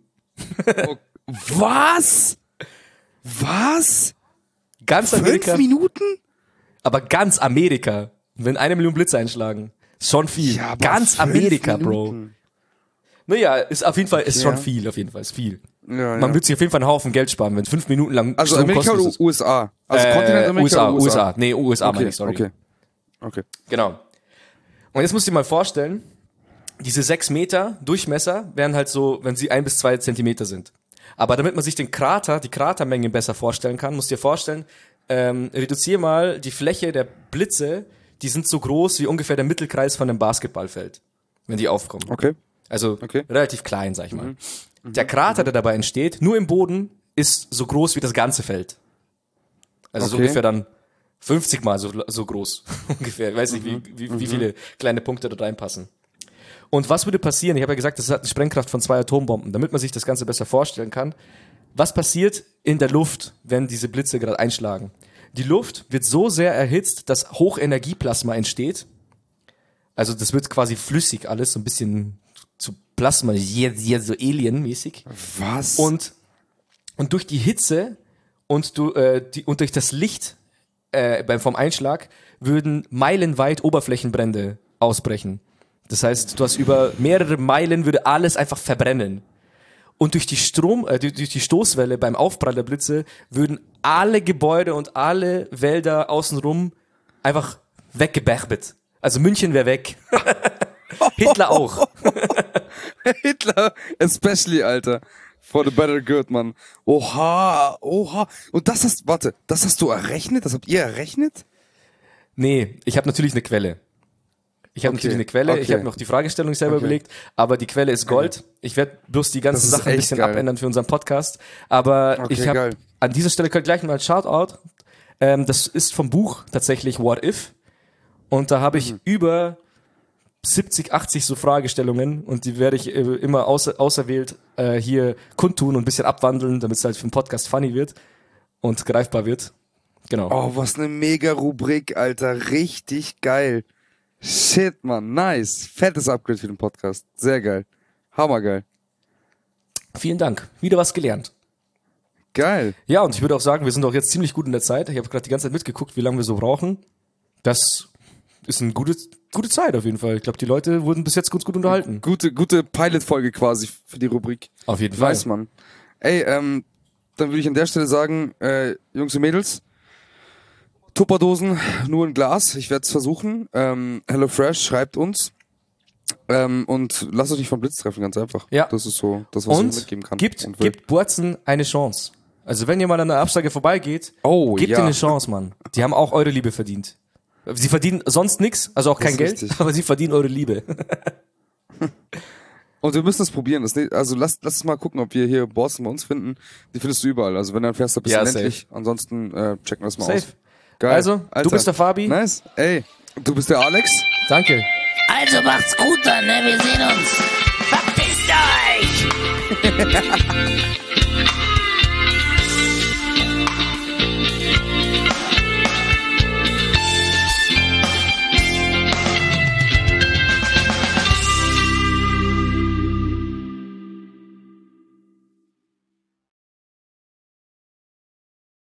A: Was? Was?
B: Ganz
A: Fünf
B: Amerika,
A: Minuten?
B: aber ganz Amerika, wenn eine Million Blitze einschlagen, schon viel.
A: Ja,
B: ganz Amerika, Bro.
A: Minuten.
B: Naja, ist auf jeden Fall, ist schon
A: Ja.
B: viel, auf jeden Fall, ist viel.
A: Ja,
B: Man
A: ja.
B: wird sich auf jeden Fall einen Haufen Geld sparen, wenn fünf Minuten lang
A: Also
B: Strom
A: Amerika oder. USA? Also
B: Äh,
A: Kontinent Amerika
B: USA,
A: oder
B: USA. Nee, USA
A: Okay,
B: meine ich, sorry.
A: okay. Okay.
B: Genau. Und jetzt musst du dir mal vorstellen, diese sechs Meter Durchmesser wären halt so, wenn sie ein bis zwei Zentimeter sind. Aber damit man sich den Krater, die Kratermenge besser vorstellen kann, musst du dir vorstellen, ähm, reduziere mal die Fläche der Blitze, die sind so groß wie ungefähr der Mittelkreis von einem Basketballfeld, wenn die aufkommen.
A: Okay.
B: Also
A: Okay.
B: relativ klein, sag ich mal. Der Krater, der dabei entsteht, nur im Boden, ist so groß wie das ganze Feld. Also so
A: Okay.
B: ungefähr dann 50 mal so, so groß. ungefähr. Ich weiß nicht, wie, wie, wie viele kleine Punkte da reinpassen. Und was würde passieren? Ich habe ja gesagt, das hat eine Sprengkraft von zwei Atombomben, damit man sich das Ganze besser vorstellen kann. Was passiert in der Luft, wenn diese Blitze gerade einschlagen? Die Luft wird so sehr erhitzt, dass Hochenergieplasma entsteht. Also das wird quasi flüssig alles, so ein bisschen zu Plasma, so Alien-mäßig.
A: Was?
B: Und, und durch die Hitze und, du, äh, die, und durch das Licht äh, beim, vom Einschlag würden meilenweit Oberflächenbrände ausbrechen. Das heißt, du hast über mehrere Meilen würde alles einfach verbrennen. Und durch die Strom, äh, durch die Stoßwelle beim Aufprall der Blitze würden alle Gebäude und alle Wälder außenrum einfach weggeberbet. Also München wäre weg. Hitler auch.
A: Hitler, especially, Alter. For the better good, Mann. Oha, oha. Und das hast, warte, das hast du errechnet? Das habt ihr errechnet?
B: Nee, ich habe natürlich eine Quelle. Ich habe
A: Okay,
B: natürlich eine Quelle, ich
A: okay.
B: habe noch die Fragestellung selber
A: Okay.
B: überlegt, aber die Quelle ist Gold. Ich werde bloß die ganzen Sachen ein bisschen
A: geil.
B: abändern für unseren Podcast. Aber ich habe an dieser Stelle gleich mal ein Shoutout. Ähm, das ist vom Buch tatsächlich What If. Und da habe
A: Mhm.
B: ich über 70, 80 so Fragestellungen und die werde ich äh, immer außer, auserwählt äh, hier kundtun und ein bisschen abwandeln, damit es halt für den Podcast funny wird und greifbar wird. Genau.
A: Oh, was eine mega Rubrik, Alter. Richtig geil. Shit, Mann. Nice. Fettes Upgrade für den Podcast. Sehr geil. Hammergeil.
B: Vielen Dank. Wieder was gelernt.
A: Geil.
B: Ja, und ich würde auch sagen, wir sind auch jetzt ziemlich gut in der Zeit. Ich habe gerade die ganze Zeit mitgeguckt, wie lange wir so brauchen. Das ist eine gute, gute Zeit auf jeden Fall. Ich glaube, die Leute wurden bis jetzt ganz gut unterhalten.
A: Gute, gute Pilot-Folge quasi für die Rubrik.
B: Auf jeden Fall.
A: Weiß man. Ey, ähm, dann würde ich an der Stelle sagen, äh, Jungs und Mädels, Tupperdosen nur in Glas. Ich werde es versuchen. Ähm, HelloFresh schreibt uns. Ähm, und lasst euch nicht vom Blitz treffen, ganz einfach.
B: Ja.
A: Das ist so das, was ich
B: Und
A: mitgeben kann.
B: gibt,
A: und
B: gibt Burzen eine Chance. Also wenn ihr mal an der Absage vorbeigeht,
A: Oh,
B: gebt
A: ja.
B: ihnen eine Chance, Mann. Die haben auch eure Liebe verdient. Sie verdienen sonst nichts, also auch kein Geld,
A: richtig.
B: aber sie verdienen eure Liebe.
A: Und wir müssen das probieren. Das, also lass, lass uns mal gucken, ob wir hier Borsten bei uns finden. Die findest du überall. Also wenn du dann fährst, dann bist
B: Ja,
A: du ländlich. Ansonsten äh, checken wir das mal
B: Safe.
A: aus. Geil.
B: Also, du
A: Alter.
B: bist der Fabi.
A: Nice. Ey, du bist der Alex.
B: Danke.
D: Also macht's gut dann, ne? Wir sehen uns. Verpisst euch!